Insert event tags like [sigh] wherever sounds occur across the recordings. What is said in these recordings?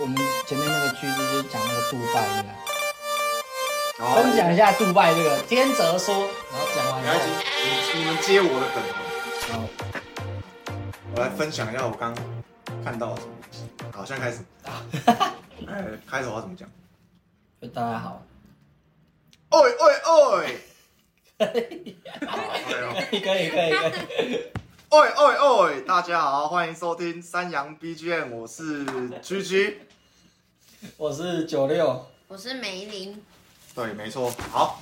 我们前面那个句子就是讲那个杜拜那分享一下杜拜这个天泽说，然后讲完你你们接我的梗哦。好，我来分享一下我刚看到的什么东西。好，现在开始。[laughs] 哎，开头要怎么讲？就大家好，喂喂喂！[laughs] 好哎可以可以可以可以，喂喂喂！大家好，欢迎收听三羊 BGM，我是居居。[laughs] 我是九六，我是梅林，对，没错。好，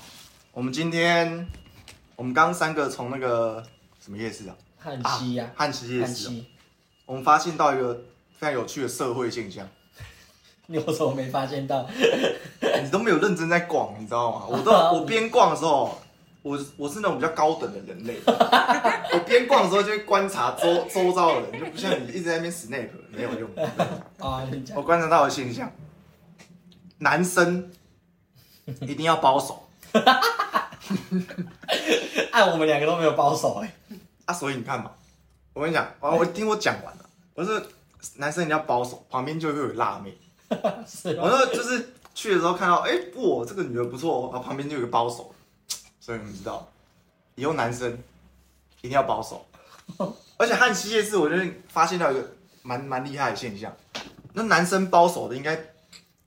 我们今天我们刚三个从那个什么夜市啊？汉西呀、汉西夜市、我们发现到一个非常有趣的社会现象，[laughs] 你有什么没发现到？你都没有认真在逛，你知道吗？我都 [laughs] 我边逛的时候，我我是那种比较高等的人类，[laughs] 我边逛的时候就会观察周周遭的人，就不像你一直在那边 snap 没有用。啊，[laughs] 你讲我观察到的现象，男生一定要包手按 [laughs] 我们两个都没有包手哎、啊，所以你看嘛，我跟你讲，啊，我听我讲完了，我是男生一定要包手，旁边就会有辣妹。是吗？我说就是去的时候看到，哎、哇，这个女的不错哦，然后旁边就有个包手，所以你们知道，以后男生一定要保守。[laughs] 而且汉西夜市，我觉得发现到一个蛮蛮厉害的现象，那男生保守的应该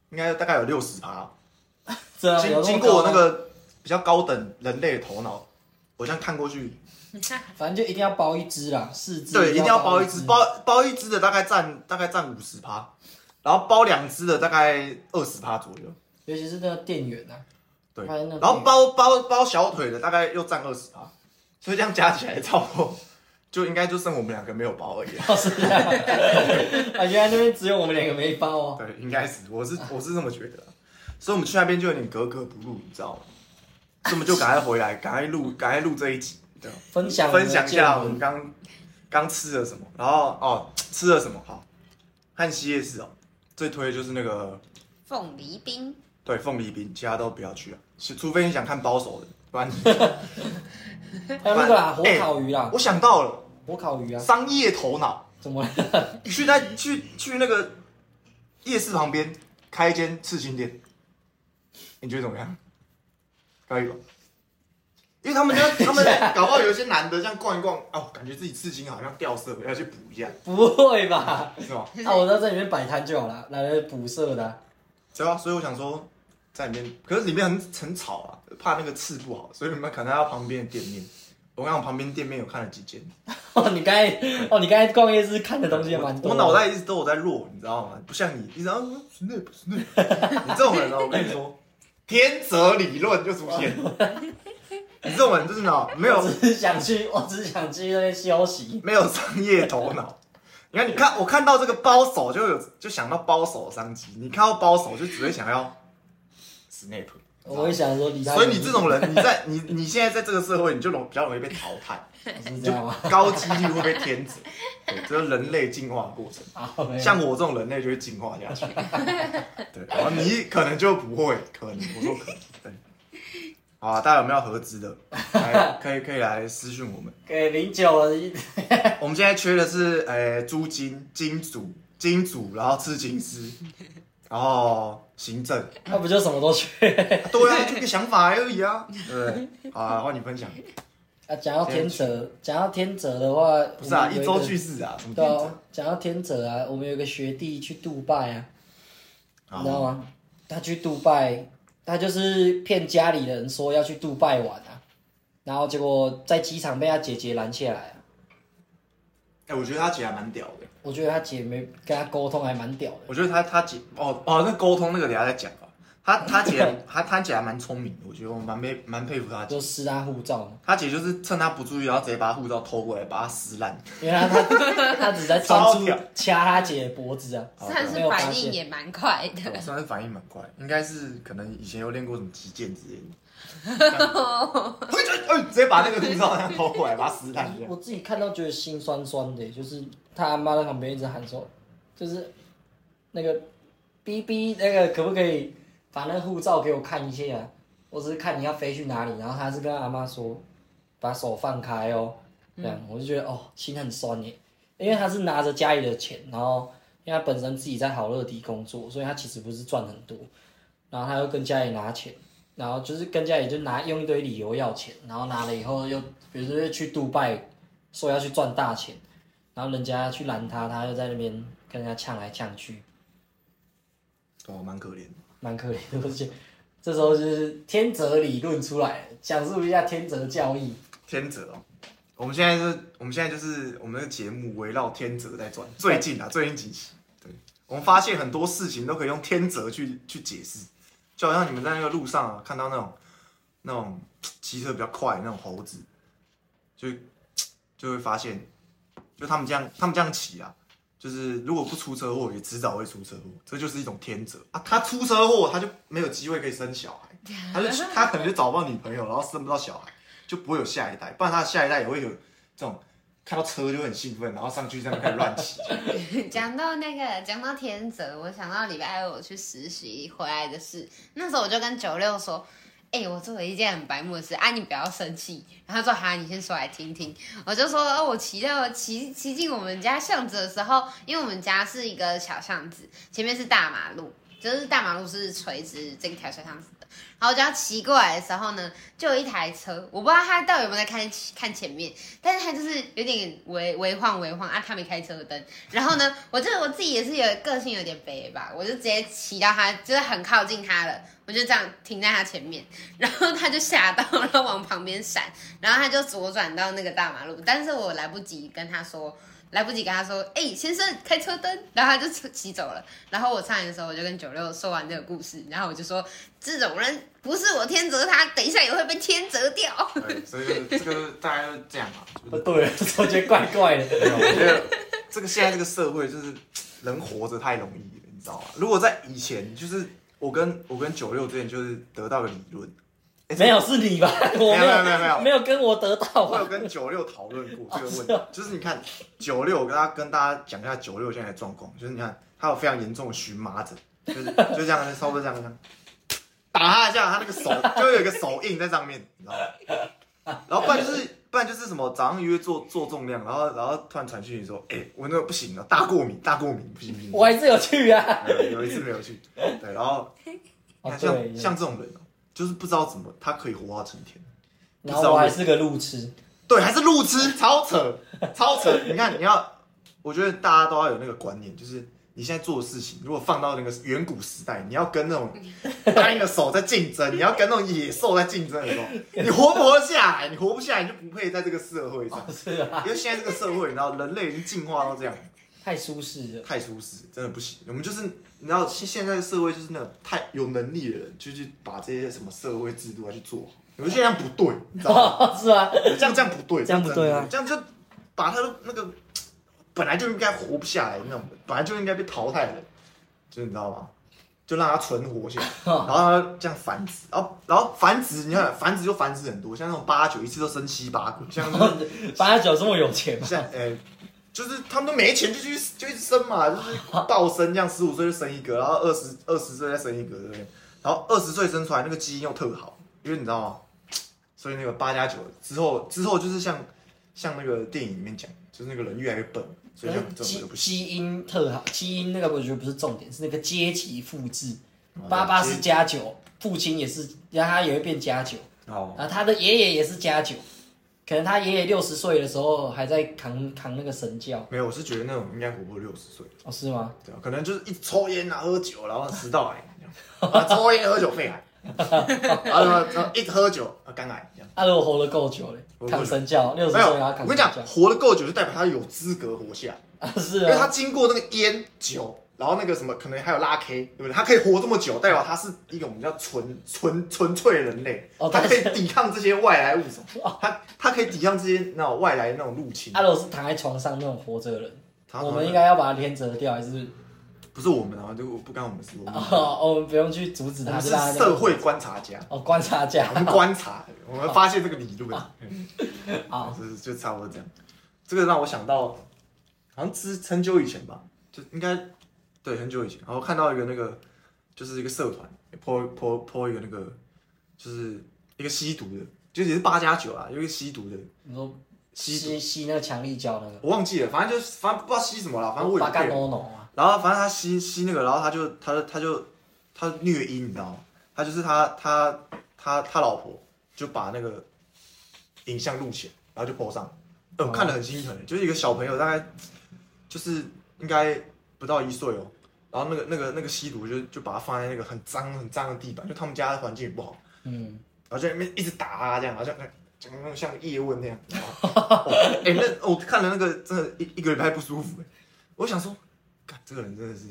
应该大概有六十趴，[laughs] 这样有经经过我那个比较高等人类的头脑，我这样看过去，[laughs] 反正就一定要包一只啦，四只对，一定要包一只只，包包一只的大概占大概占五十趴，然后包两只的大概二十趴左右。尤其是那个店员啊，然后包包包小腿的大概又占二十趴，所以这样加起来差不多。[laughs] 就应该就剩我们两个没有包而已。啊。哦是这样，[laughs] 啊原来那边只有我们两个没包哦，对，应该是，我是我是这么觉得。啊，所以我们去那边就有点格格不入，你知道吗？所以我们就赶快回来，赶快录，[laughs] 赶快录这一集，对，分享分享一下我们刚刚吃了什么，然后哦吃了什么？好，汉西夜市哦，最推的就是那个凤梨冰，对凤梨冰，其他都不要去啊，是除非你想看保守的，不然你 [laughs] 还有那个啦，火哎烤鱼啦，我想到了火烤鱼啊，商业头脑。怎么了？去那去去那个夜市旁边开一间刺青店，你觉得怎么样？可以吧？因为他们家 [laughs] 他们搞不好有一些男的这样逛一逛，哦，感觉自己刺青好像掉色了，要去补一下，不会吧？是吗？那我在这里面摆摊就好了，来来补色的啊、对啊，所以我想说在里面，可是里面很很吵啊，怕那个刺不好，所以你们可能要旁边的店面。我看我旁边店面有看了几间，[laughs] 哦，你刚才哦，你刚才逛夜市看的东西也蛮多。我我脑袋一直都有在弱，你知道吗？不像你，一直啊 Snap Snap，你这种人哦，我跟你说，天择理论就出现。[laughs] 你这种人就是呢，没有我只是想去，我只是想去那边休息。没有商业头脑。你看，你看，我看到这个包手就有就想到包手的商机，你看到包手就只会想要我会想说。所以你这种人，你在你你现在在这个社会，你就容比较容易被淘汰，[laughs] 是这样吗？高几率会被天择。对，这是人类进化过程。像我这种人类就会进化下去。对，然后你可能就不会，可能我说可能。对，好啊，大家有没有合资的？来，可以可以来私讯我们。给零九，我们现在缺的是，呃，租金、金主、金主，然后刺青师，然后行政。那不就什么都缺？对啊，就个想法而已啊。[laughs] 对，好啊，换你分享。啊，讲到天泽，讲到天泽的话，不是啊，一周去世啊，什么对天啊，讲到天泽啊，我们有个学弟去杜拜啊，你知道吗？他去杜拜，他就是骗家里人说要去杜拜玩啊，然后结果在机场被他姐姐拦下来啊。哎、我觉得他姐还蛮屌的。我觉得他姐没跟他沟通，还蛮屌的。我觉得他他姐哦哦，那沟通那个等一下再讲吧。他他姐 [laughs] 他他姐还蛮聪明的，我觉得我蛮佩蛮佩服他姐。就撕他护照嘛，他姐就是趁他不注意，然后直接把他护照偷过来，把他撕烂。因为他他 [laughs] 他只在专注屌掐他姐的脖子啊，算是反应也蛮快的。算是反应蛮快，应该是可能以前有练过什么击剑之类的。嘿哎，直接把那个护照这样偷过来，把它撕烂。这样我自己看到觉得心酸酸的，就是他阿妈在旁边一直喊说，就是那个 B B 那个可不可以把那个护照给我看一下、啊？我只是看你要飞去哪里，然后他是跟他阿妈说，把手放开哦，这样、我就觉得哦心很酸耶，因为他是拿着家里的钱，然后因为他本身自己在好乐迪工作，所以他其实不是赚很多，然后他又跟家里拿钱，然后就是跟家里就拿用一堆理由要钱，然后拿了以后又比如说去杜拜，说要去赚大钱，然后人家去拦他，他又在那边跟人家呛来呛去，哦，蛮可怜的。蛮可怜的。而且这时候就是天择理论出来了，讲述一下天择教义。天择哦，我们现在是，我们现在就是我们的节目围绕天择在转。最近啊，最近几期，对，我们发现很多事情都可以用天择去去解释，就好像你们在那个路上啊，看到那种那种骑车比较快那种猴子，就就会发现，就他们这样，他们这样骑啊，就是如果不出车祸，也迟早会出车祸，这就是一种天择啊。他出车祸，他就没有机会可以生小孩，他就他可能就找不到女朋友，然后生不到小孩。就不会有下一代，不然他下一代也会有这种看到车就很兴奋，然后上去在那开始乱骑。[laughs] 讲到那个，讲到天泽，我想到礼拜二我去实习回来的事。那时候我就跟九六说：“哎、我做了一件很白目的事，啊，你不要生气。”然后他说：“好，你先说来听听。”我就说：“哦，我骑到骑骑进我们家巷子的时候，因为我们家是一个小巷子，前面是大马路，就是大马路是垂直这条小巷子的。然后我就要骑过来的时候呢，就有一台车，我不知道他到底有没有在看看前面，但是他就是有点微微晃微晃啊，他没开车灯。然后呢，我就我自己也是有个性有点肥吧，我就直接骑到他，就是很靠近他了，我就这样停在他前面，然后他就吓到，然后往旁边闪，然后他就左转到那个大马路，但是我来不及跟他说。来不及跟他说，哎、先生开车灯，然后他就骑走了。然后我上来的时候，我就跟九六说完这个故事，然后我就说，这种人不是我天择他，等一下也会被天择掉。[laughs] 对，所以这个大家就是这样嘛。[laughs] 对，我觉得怪怪的。我觉得这个现在这个社会就是人活着太容易了，你知道吗？如果在以前，就是我跟我跟九六之前就是得到个理论，诶没有是你吧？我没有没有没有没有跟我得到我有？跟九六讨论过这个问题，就是你看九六，我跟大家跟大家讲一下九六现在的状况，就是你看他有非常严重的荨麻疹，就是就这样，差不多这样这样，打他一下，他那个手就会有一个手印在上面，你知道吗？然后不然就是不然就是什么早上约做做重量，然后然后突然传讯息说，哎、我那个不行了，大过敏，大过敏，不行不行。我还是有去啊。有有一次没有去，对，然后哦，像，像这种人哦，就是不知道怎么他可以活到成天。然后我还是个路痴。对，还是路痴，超扯，超扯。你看，你要，我觉得大家都要有那个观念，就是你现在做的事情，如果放到那个远古时代，你要跟那种单一的手在竞争，你要跟那种野兽在竞争的时候，你活不活得下来？你活不下来，你就不配在这个社会上。是啊，因为现在这个社会，你知道，人类已经进化到这样，太舒适了。太舒适，真的不行。我们就是，你知道，现现在的社会就是那种太有能力的人，就去把这些什么社会制度要去做好。你们现在这样不对，[laughs] 你知道吗？是啊，这样这样不对，这样不对啊这样就把他的那个本来就应该活不下来那种，本来就应该被淘汰的人，就你知道吗？就让他存活下来，然后他这样繁殖，然后然后繁殖，你看繁殖就繁殖很多，像那种八九一次都生七八个，像就是八九这么有钱吗？像呃、就是他们都没钱就去就一直生嘛，[laughs] 就是暴生这样，十五岁就生一个，然后二十二十岁再生一个，对不对？然后二十岁生出来那个基因又特好，因为你知道吗？所以那个八加九之后之后就是像像那个电影里面讲，就是那个人越来越笨，所以就基。基因特好，基因那个我觉得不是重点，是那个阶级复制。哦爸爸是加九，父亲也是，然后他也会变加九，哦，然后他的爷爷也是加九，可能他爷爷六十岁的时候还在扛扛那个神教，没有，我是觉得那种应该活不过六十岁，哦是吗？对啊，可能就是一直抽烟啊、喝酒，然后食道癌啊抽烟喝酒肺癌，然后然后一喝酒啊肝癌这样。他如果活得够久嘞，扛神教，六十岁然后扛神我跟你讲，教，活得够久就代表他有资格活下来，[laughs] 啊。是因为他啊，经过那个烟酒，然后那个什么，可能还有拉 K，对不对？他可以活这么久，代表他是一个我们叫纯纯纯粹的人类，哦他可以抵抗这些外来物种，他他可以抵抗这些那种外来那种入侵。他如果是躺在床上那种活着的人，他我们应该要把它天折掉，还是？不是我们啊，就不干我们事，我们 [laughs] 哦，我们不用去阻止他，是让他社会观察家，哦观察家。我们观察，我们发现这个理论，[laughs] 嗯。好。就是就差不多这样。这个让我想到，好像之很久以前吧，就应该对很久以前，然后看到一个那个就是一个社团，po po po 一个那个就是一个吸毒的，就也是八加九啊，有一个吸毒的，你说吸吸吸那个强力胶那个，我忘记了，反正就是反正不知道吸什么了，反正我八干有骗人。no no 啊，然后反正他吸吸那个，然后他就他就他就他虐婴，你知道吗？他就是他他他他老婆就把那个影像录起来，然后就 po 上，呃，我看得很心疼，就是一个小朋友，大概就是应该不到一岁哦，然后那个那个那个吸毒就就把它放在那个很脏很脏的地板，就他们家的环境也不好，嗯，然后在那边一直打啊，这样好像讲那种像叶问那样。[laughs] 哦哎、那我看了那个真的一一个礼拜不舒服哎，我想说，看这个人真的是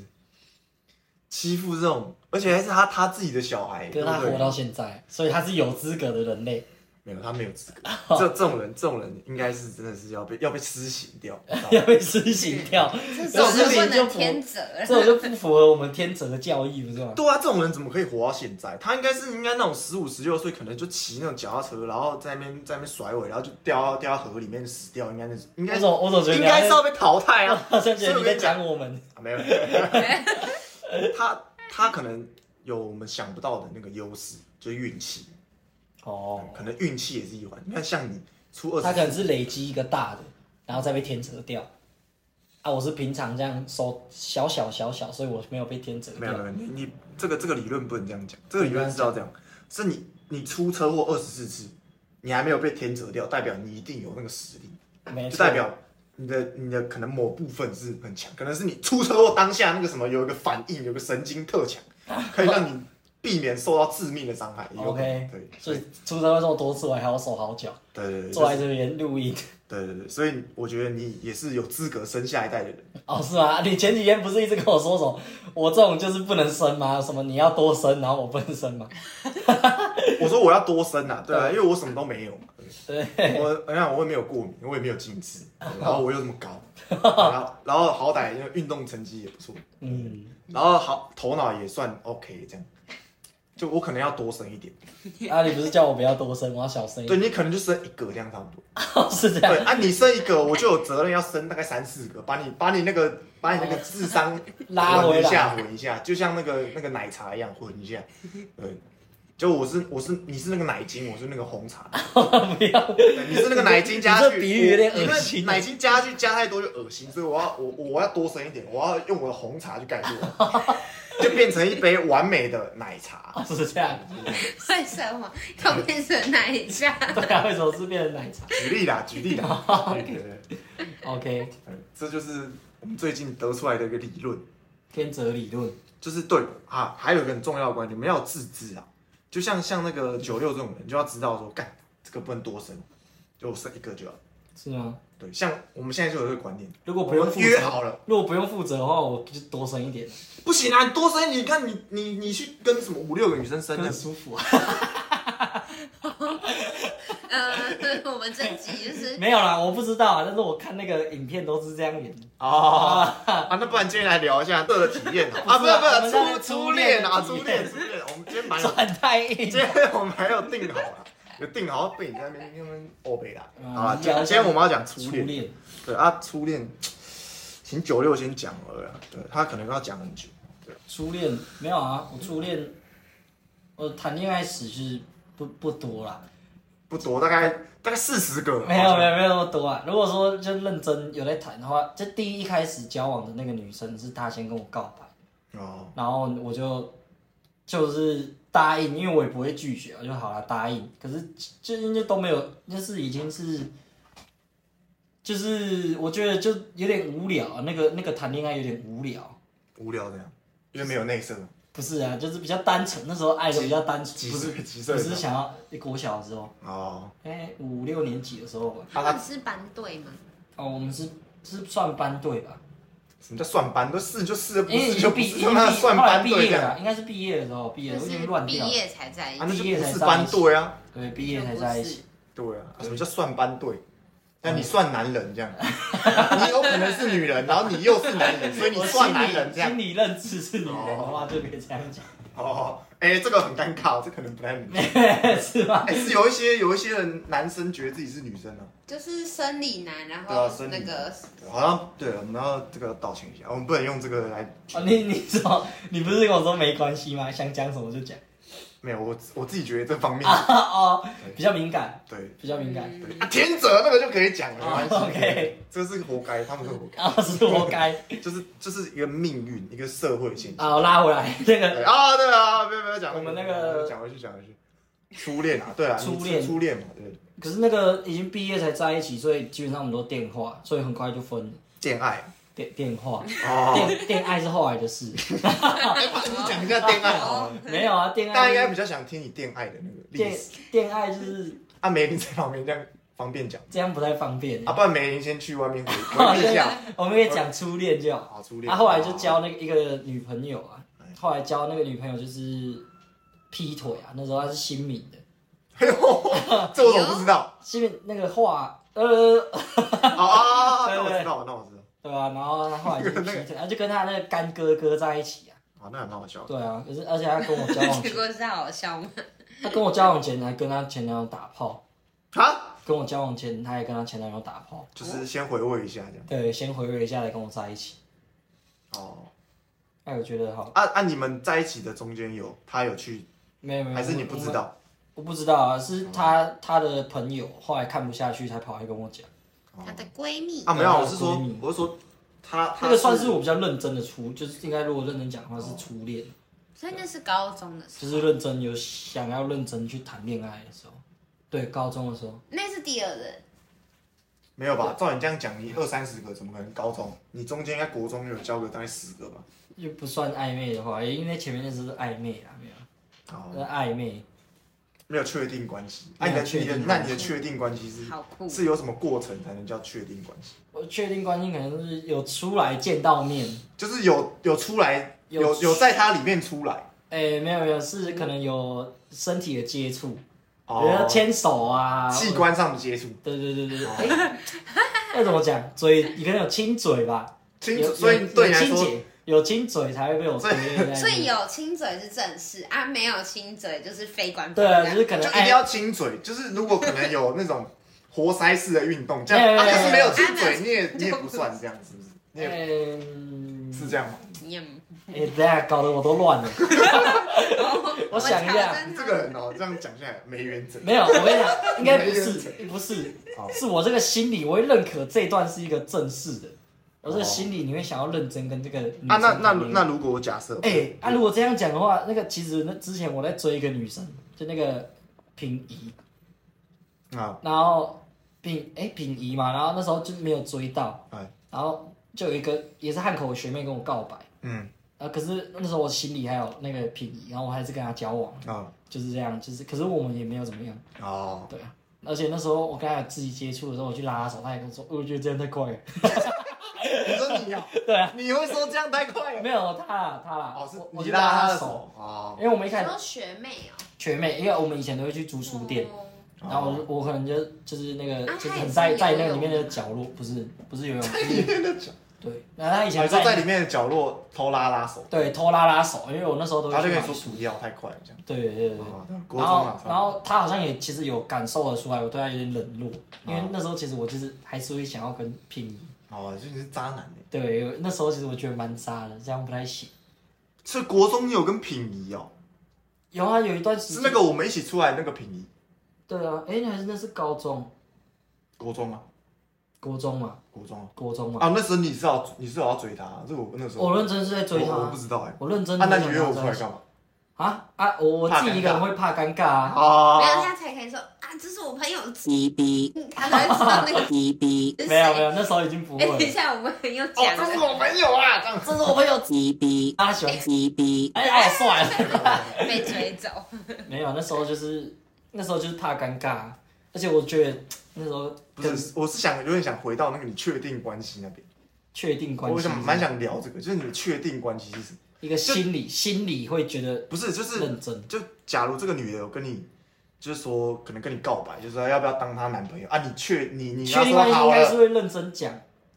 欺负这种，而且还是他他自己的小孩，可对不对是他活到现在，所以他是有资格的人类。没有他没有资格，[laughs] 这这种人这种人应该是真的是要被要被施行掉，要被施行 [laughs] 掉，这种就不就能天责这种就不符合我们天择的教义，不是吗？对啊，这种人怎么可以活到现在？他应该是应该那种十五十六岁，可能就骑那种脚踏车，然后在那边在那边甩尾，然后就掉到掉到河里面死掉，应该那是应该我总我总觉得应该是要被淘汰啊。[laughs] 好像觉得你在讲我们。啊，没有，他他可能有我们想不到的那个优势，就是运气，哦，可能运气也是一环。你看，像你出二他可能，是累积一个大的，然后再被天折掉。啊，我是平常这样收小小小小，所以我没有被天折掉。没有没有，你你这个这个理论不能这样讲，这个理论是要这样，是你你出车祸二十四次，你还没有被天折掉，代表你一定有那个实力，没，就代表你的你的可能某部分是很强，可能是你出车祸当下那个什么有一个反应，有个神经特强，可以让你避免受到致命的伤害。OK 对，所以出车祸这么多次，我还要手好脚，对对对，坐在这边录音。对对对，所以我觉得你也是有资格生下一代的人。哦，是吗？你前几天不是一直跟我说什么，我这种就是不能生吗？什么你要多生，然后我不能生吗？[laughs] 我说我要多生啊，对啊，因为我什么都没有嘛。对，我你看我也没有过敏，我也没有近视，[laughs] 然后我又这么高，[laughs] 然后然后好歹因为运动成绩也不错，嗯，然后好头脑也算 OK 这样。就我可能要多生一点，[laughs] 啊，你不是叫我不要多生，我要小生一点。对你可能就生一个这样差不多。哦，[laughs] 是这样。对啊，你生一个，我就有责任要生大概三四个，把你把你那个把你那个智商 [laughs] 拉回混一下，来。混一下，就像那个那个奶茶一样混一下。对，就我是我是你是那个奶精，我是那个红茶。不要，对你是那个奶精加去，你这比喻有点我恶心奶精加去加太多就恶心，所以我要我我要多生一点，我要用我的红茶去盖住，就变成一杯完美的奶茶。哦是这样。为什么要变成奶茶？[laughs] 对啊，为什么是变成奶茶举例啦，举例啦，[laughs] 对对对，？OK，对这就是我们最近得出来的一个理论。天择理论。就是对啊，还有一个很重要的观点，你们要有自知啊。就像像那个九六这种人，就要知道说，干这个不能多生，就生一个就好。是吗？对，像我们现在就有这个观念，如果不用我负责，约好了，如果不用负责的话，我就多生一点，不行啊，你多生，你看你你你去跟什么五六个女生生很，舒服啊。呃，我们这集就是没有啦，我不知道啊，但是我看那个影片都是这样演的。哦啊，那不然今天来聊一下这个体验好啊，不是不是初初恋啊，初初恋恋初恋，我们今天蛮有，转太硬今。天我们还有定好了，有定好被你在那边那边欧北啦。嗯好了，今天我们要讲初恋。初恋，对啊，初恋，请九六先讲了啦，对他可能要讲很久。初恋没有啊，我初恋，我谈恋爱史是不不多啦，不多，大概大概四十个。没有没有没有那么多啊。如果说就认真有在谈的话，就第一开始交往的那个女生是她先跟我告白，哦，然后我就就是答应，因为我也不会拒绝，我就好了答应。可是就因为都没有，就是已经是，就是我觉得就有点无聊啊，那个那个谈恋爱有点无聊。无聊这样，因为没有内射。不是啊，就是比较单纯，那时候爱的比较单纯，几不是岁几岁不？是想要国小的时候，哦，哎、五六年级的时候吧。他们是班队吗？哦，我们是是算班队吧？什么叫算班？都试就试，不是就不是，经毕已经他妈毕后来算班毕业了啦，队这样。应该是毕业的时候，毕业就了，我已经乱掉了。毕业才在一啊，那起，就毕业不是班才在一起队啊。对，毕业才在一起。对啊，什么叫算班队？那你算男人这样，你有可能是女人，然后你又是男人，所以你算男人这样心。理认知是女人的话，就可以这样讲，哦，哎，这个很尴尬，这可能不太明。[laughs] 是吧？哎，是有一些有一些人男生觉得自己是女生啊。就是生理男，然后生那个好像对，我们要这个道歉一下，我们不能用这个来。哦，你你说你不是跟我说没关系吗？想讲什么就讲。没有，我我自己觉得这方面哦，比较敏感，对比较敏感。嗯对啊，田泽那个就可以讲了，没关系。哦 OK 这是活该，他们是活该，啊，是活该。就是就是一个命运，一个社会现象。啊，我拉回来那对个，啊，对啊，不要不要讲我们那个讲回去讲回去，初恋啊，对啊，初恋初恋嘛，对，可是那个已经毕业才在一起，所以基本上我们都电话，所以很快就分了。恋爱电电话，哦。电电爱是后来的事。你讲一下恋爱好吗。没有啊，电大家应该比较想听你恋爱的那个历电史。电爱就是啊，梅林在旁边这样方便讲这样不太方便。啊，不然梅林先去外面回回忆一下。[laughs] 我们可以讲初恋就好。好，初恋。他后来就交那个一个女朋友啊哎，后来交那个女朋友就是劈腿啊，那时候他是新民的，[laughs] 哎呦，这我怎么不知道？新民那个话，呃，啊 [laughs] 那我知道，那我知道。对啊、然后他后来就劈腿，他就跟他那个干哥哥在一起啊，啊，那还蛮好笑的。对啊，可是而且他跟我交往前，结果是好笑吗？他跟我交往前还跟他前男友打炮，啊，跟我交往前他也跟他前男友打炮，就是先回味一下这样。对，先回味一下来跟我在一起，哦，哎，我觉得好，啊啊，你们在一起的中间有他有去，没有没有，还是你不我们？知道？我不知道啊，是他他的朋友后来看不下去才跑来跟我讲，她的闺蜜。啊，没有，我是说闺蜜，我是说他他那个算是我比较认真的初，就是应该如果认真讲的话是初恋，所以那是高中的时候，就是认真有想要认真去谈恋爱的时候，对，高中的时候，那是第二任，没有吧？照你这样讲，你二三十个怎么可能高中？你中间应该国中有交个大概十个吧？就不算暧昧的话，因为前面那是暧昧啊，没有，哦，那暧昧，没有确定关系。啊，你的确定那你的确定关系是好酷。是有什么过程才能叫确定关系？我确定关系可能是有出来见到面，就是有有出来，有有有在它里面出来。哎、没有没有，是可能有身体的接触，比哦如说牵手啊，器官上的接触，对对对对对，哎、要怎么讲？嘴，你可能有亲嘴吧？有亲所以有对你来说，有亲嘴，才会被我归类在那里所以有亲嘴是正式啊，没有亲嘴就是非官方。对啊，就是可能哎，就一定要亲嘴。就是如果可能有那种活塞式的运动，这样，[laughs] 啊，没有可是没有亲嘴，你也你也不算这样，是不是？你也嗯，是这样吗？你也哎、等一下搞得我都乱了。[laughs] 我想一下，你这个人哦，这样讲下来没原则。没有，我跟你讲，应该不是，[laughs] 不是，是我这个心理，我会认可这一段是一个正式的。我这个心理，你会想要认真跟这个女生啊，那那那如果我假设，哎、啊，如果这样讲的话，那个其实那之前我在追一个女生，就那个平移，啊，然后平哎、平移嘛，然后那时候就没有追到，哎。然后就有一个也是汉口的学妹跟我告白，嗯。啊，可是那时候我心里还有那个平移，然后我还是跟她交往，啊就是这样，就是可是我们也没有怎么样，哦，对啊，而且那时候我跟她有肢体接触的时候，我去拉她手，她也跟我说，我觉得这样太快了，[laughs] 你说你啊，[laughs] 对啊，你会说这样太快了？没有他啦，他啦，哦，是我拉他的手，哦，因为我们一开始说学妹哦，学妹，因为我们以前都会去租书店。哦。然后我我可能就就是那个啊就是很在在那个里面的角落，不是不是游泳，[laughs] 在里面的角，对，然后他以你前说在里面。的角落偷拉拉手，对偷拉拉手，因为我那时候都他就跟会去买书，你说不要太快了这样。对对对然后然后他好像也其实有感受得出来，我对他有点冷落，因为哦。那时候其实我就是还是会想要跟拼音，哦，就你是渣男欸对，那时候其实我觉得蛮渣的，这样不太行。是国中你有跟品仪哦，有啊，有一段时间是那个我们一起出来那个品仪，对啊，哎，那还是那是高中、国中啊，国中嘛，国中啊。国中嘛，啊，那时候你是要你是有要追他，这我那时候我认真是在追我我他不，知道哎。我认真。啊，那你约我出来干嘛？啊啊！我我自己一个人会怕尴尬啊。啊没有他才可以说啊，这是我朋友，逼逼他才会知道那个逼逼没有没有，那时候已经不会。等一下我们很有哦，讲这是，我朋友啊，这样这是我朋友逼逼，他喜欢逼逼，哎哎，算了。[laughs] 被追走。[laughs] 没有，那时候就是那时候就是怕尴尬，而且我觉得那时候不是，我是想有点想回到那个你确定关系那边，确定关系，我想蛮想聊这个，就是你的确定关系是什么？一个心理心理会觉得不是，就是认真。就假如这个女的有跟你，就是说可能跟你告白，就是说要不要当她男朋友啊？你确你你要确定应该是会认真讲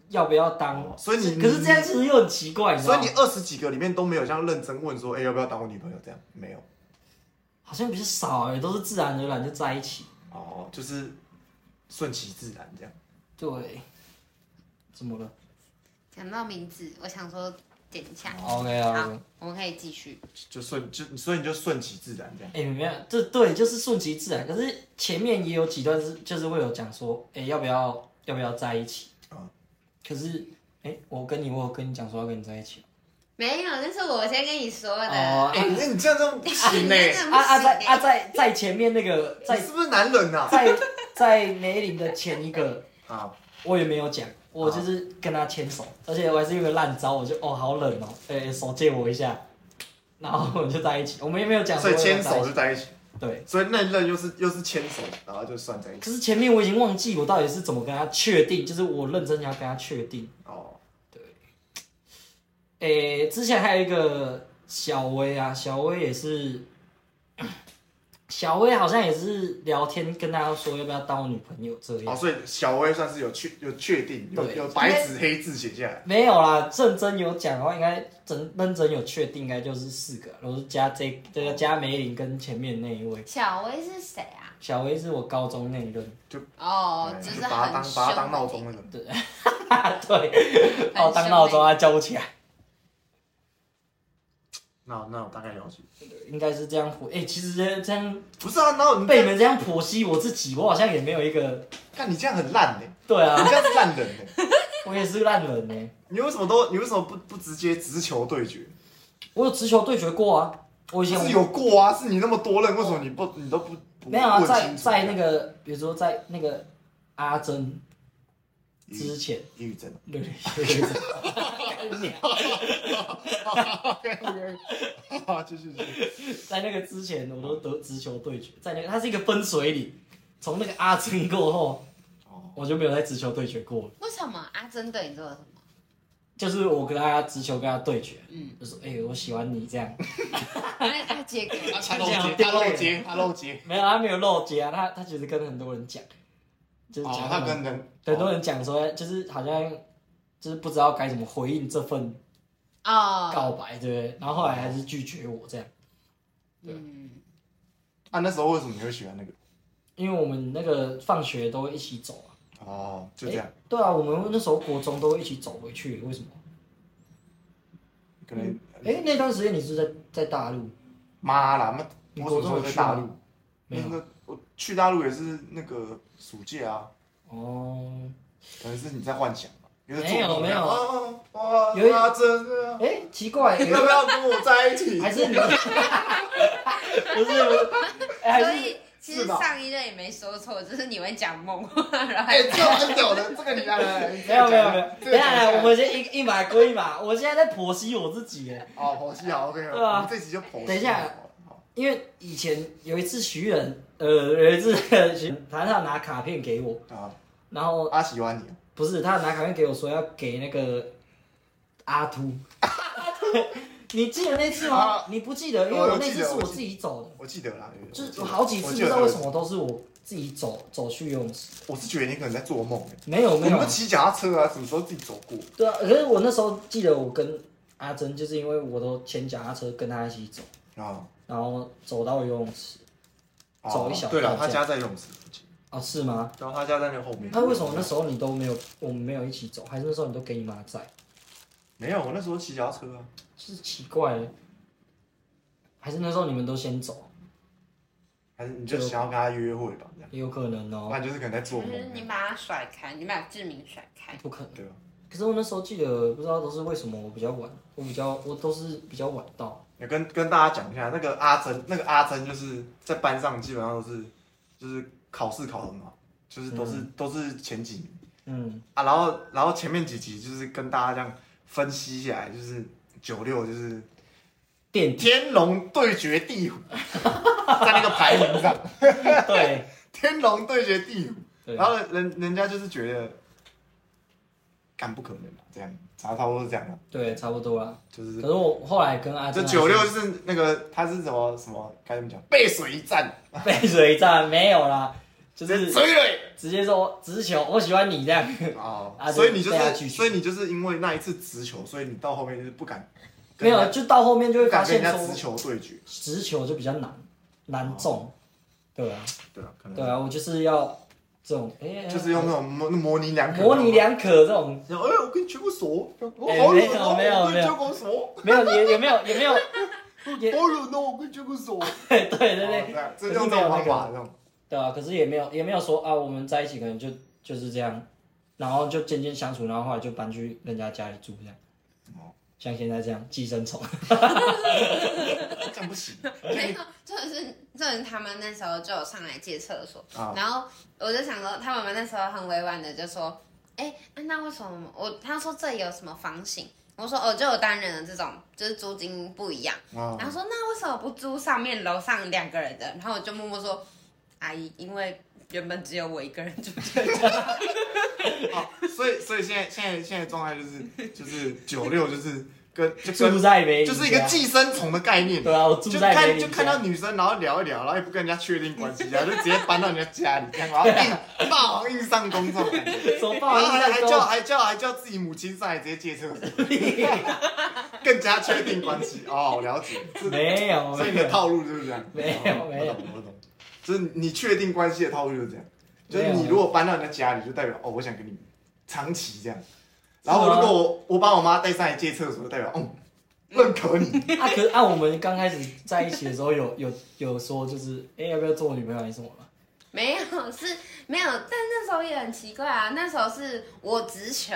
要不要当，哦所以你可是这样其实又很奇怪，你知道吗所以你？二十几个里面都没有这样认真问说，哎、要不要当我女朋友？这样没有好像比较少哎，都是自然而然就在一起。哦，就是顺其自然这样。对，怎么了？讲到名字，我想说剪一下。OK 啊好，我们可以继续。就顺就所以你就顺其自然这样。哎、没有，这对就是顺其自然。可是前面也有几段是就是会有讲说，哎、要不要要不要在一起？嗯可是，哎、我跟你我有跟你讲说要跟你在一起。没有，那是我先跟你说的。哦哎、那你这样这样不行呢、[laughs] 你真的啊 [laughs] 啊，在啊在在前面那个在你是不是男人啊？在 [laughs] 在梅林的前一个，啊，我也没有讲，我就是跟他牵手，而且我还是用个烂招，我就哦好冷哦，哎、手借我一下，然后我们就在一起，我们也没有讲说所以牵手就在一起，对。所以那一任又是又是牵手，然后就算在一起。可是前面我已经忘记我到底是怎么跟他确定，就是我认真要跟他确定。哦，对诶、之前还有一个小薇啊，小薇也是，小薇好像也是聊天跟大家说要不要当我女朋友这哦，样。所以小薇算是有确有确定，有对有白纸黑字写下来。没有啦，认真有讲的话，应该真认真有确定，应该就是四个，然后是加这这个加梅林跟前面那一位。小薇是谁啊？小薇是我高中那一任，哦，哎只就是把它当把它当闹钟那种。[laughs] 对，把我当闹钟啊叫不起来，那那我大概了解。应该是这样回。诶、其实这这样不是啊，然后你被你们这样剖析我自己，我好像也没有一个。看你这样很烂呢、对啊你，这样是烂人呢、[laughs] 我也是烂人呢。你为什么都你为什么不不直接直球对决？我有直球对决过啊，我以前是有过啊，是你那么多人，为什么你不你都不不没有啊，在在那个比如说在那个阿珍之前，抑郁症，对对对对对，[laughs] 啊，继续继续。[laughs] 在那个之前我都得直球对决，在那个它是一个分水岭，从那个阿珍过后，哦，我就没有在直球对决过了。为什么阿珍对你做了什么？就是我跟大家直球跟他对决，嗯，就说哎、我喜欢你这样，那他接。他漏接他漏接他漏接。没有他没有漏接啊，他他其实跟很多人讲，就是他跟人很多人讲说，就是好像就是不知道该怎么回应这份啊，告白，对不对？然后后来还是拒绝我这样，嗯，啊，那时候为什么你会喜欢那个？因为我们那个放学都会一起走啊。哦，就这样，对啊，我们那时候国中都会一起走回去，为什么？可能哎、那段时间你是在在大陆？妈啦，那你我什么时候国中有去吗在大陆？没有那个我去大陆也是那个暑假啊，哦，可能是你在幻想吧。有没有没有。哦哇，有一哇，真的啊，哎、奇怪，你 [laughs] 要不要跟我在一起？还是你？不 [laughs] 是不是，哎、还是所以其实是吧？上一任也没说错，就是你会讲梦话，[laughs] 然后哎，还这很屌的，这个你来来来，没有没有没有，这等一下来，个讲一下我们先一一码归一码，我现在在剖析我自己哎，哦，剖析好，OK，对啊。我们这集就剖析。等一下好，因为以前有一次徐仁，呃，[laughs] 有一次徐他他拿卡片给我，啊，然后他喜欢你，不是他拿卡片给我说要给那个阿秃，[laughs] 你记得那次吗？啊？你不记得，因为我那次是我自己走的，我记得啦，就是我好几次不知道为什，么都是我自己走走去游泳池，我是觉得你可能在做梦。没有没有。我们，骑脚踏车啊，什么时候自己走过？对啊，可是我那时候记得我跟阿珍，就是因为我都牵脚踏车跟他一起走，啊，然后走到游泳池。哦走一小对了，段这样他家在游泳池附近，哦，是吗？然后他家在那后面。那为什么那时候你都没有，我们没有一起走？还是那时候你都给你妈在？没有？我那时候骑脚踏车啊。是奇怪了，还是那时候你们都先走？还是你就想要跟他约会吧？这样，也有可能不哦，然就是可能在做梦就是。你把他甩开，你把志明甩开。不可能。对啊，可是我那时候记得，不知道都是为什么我比较晚，我比较我都是比较晚到。也跟跟大家讲一下，那个阿珍，那个阿珍就是在班上基本上都是就是考试考很好，就是都是、都是前几名嗯，啊。然后然后前面几集就是跟大家这样分析下来，就是九六就是垫底。[laughs] [laughs] 天龙对决地虎，在那个排名上，对天龙对决地虎，然后人人家就是觉得，干不可能嘛，这样差差不多是这样的，对，差不多啦。就是可是我后来跟阿珍这九六就是那个他是什么什么该怎么讲？背水一战，背水一战没有啦，就是追垒直接说直球，我喜欢你这样。哦啊所以你就是被他拒绝。所以你就是因为那一次直球，所以你到后面就是不敢跟没有，家就到后面就会不发现说敢跟人家直球对决，直球就比较难难中，对啊，对啊，可能。对啊，我就是要这种，哎、就是用那种模模棱两可，模棱两可这种，然后哎，我跟你牵过手，我哎好冷哦，没有没有我跟你没有牵过手，没有也也没有也没有，也好冷哦，我跟你牵过手。对对对。这样这用这种方法，这种。对啊，可是也没有也没有说啊，我们在一起可能就就是这样，然后就渐渐相处，然后后来就搬去人家家里住这样。哦。像现在这样寄生虫，[laughs] 这样不行。没有，就是就是他们那时候就有上来借厕所，啊。然后我就想说，他们那时候很委婉的就说，哎、那为什么我他说这里有什么房型？我说哦，就有单人的这种，就是租金不一样。啊然后说那为什么不租上面楼上两个人的？然后我就默默说，阿姨，因为原本只有我一个人住这里。[laughs] 哦，所以所以现在现在现在状态就是就是九六就是跟就住在梅就是一个寄生虫的概念，对啊，我住就在梅里看就看到，女生，然后聊一聊，然后也不跟人家确定关系，然后就直接搬到人家家里，这样，然后硬霸王硬上弓这种感觉。手然后还还叫还叫还叫自己母亲上来直接借厕所，更加 [laughs] 确定关系。哦，我了解，没有所以你的，套路就是这样。没有哦没有。我懂我懂，就是你确定关系的套路就是这样，就是你如果搬到人家家里，就代表哦，我想跟你长期这样。然后如果我我把我妈带上来借厕所，就代表嗯，认可你。啊，可是按、我们刚开始在一起的时候有有 [laughs] 有说就是，哎、要不要做我女朋友还是什么吗？没有，是没有，但那时候也很奇怪啊。那时候是我直球，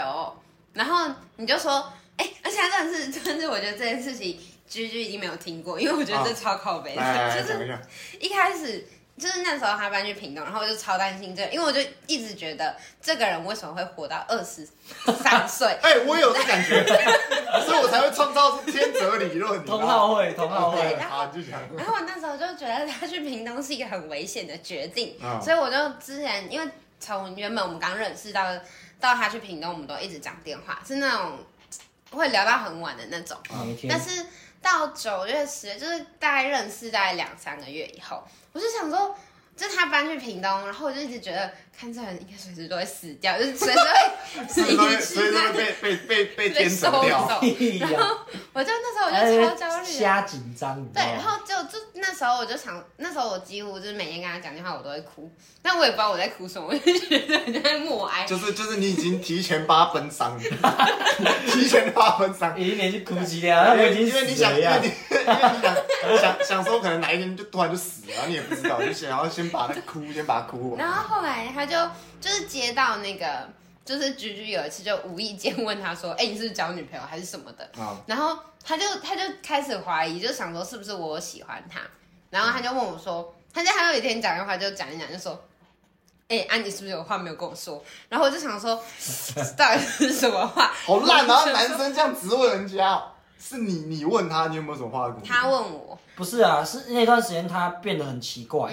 然后你就说，哎、而且真的是，真的是，我觉得这件事情居居一定没有听过，因为我觉得这超靠背的，来来来就是一开始。就是那时候他搬去屏东，然后我就超担心这个，因为我就一直觉得这个人为什么会活到二十三岁？[laughs] 哎，我也有这感觉，[laughs] 所以我才会创造出天择理论。同好会，同好会，对然后好，就讲。然后我那时候就觉得他去屏东是一个很危险的决定，啊所以我就之前因为从原本我们刚认识到到他去屏东，我们都一直讲电话，是那种会聊到很晚的那种。但是到九月十月，就是大概认识大概两三个月以后，我就想说，就是他搬去屏东，然后我就一直觉得，看这人应该随时都会死掉，[laughs] 就是随时会 [laughs] 随时都会，死所以都会去，被被被 [laughs] 被被天收择掉。我就那时候我就超焦虑的。瞎紧张，对，然后就就那时候我就想，那时候我几乎就是每天跟他讲电话，我都会哭，但我也不知道我在哭什么，我就觉得很在默哀。就是就是你已经提前把它奔丧，提前把它奔丧。已经连续哭几了，他因已经因为你想，因为你。因为你想想想说，可能哪一天就突然就死了，你也不知道，就想要先把那个哭，先把它哭完。然后后来他就就是接到那个，就是菊菊有一次就无意间问他说：“哎、你是不是交女朋友还是什么的啊？”然后他就他就开始怀疑，就想说是不是我喜欢他，然后他就问我说，他就还有一天讲的话就讲一讲就说。哎、安、妮是不是有话没有跟我说？然后我就想说，到底是什么话？[laughs] 好烂啊！我就男生这样质问人家哦，是你你问他，你有没有什么话要跟我说？他问我，不是啊，是那段时间他变得很奇怪，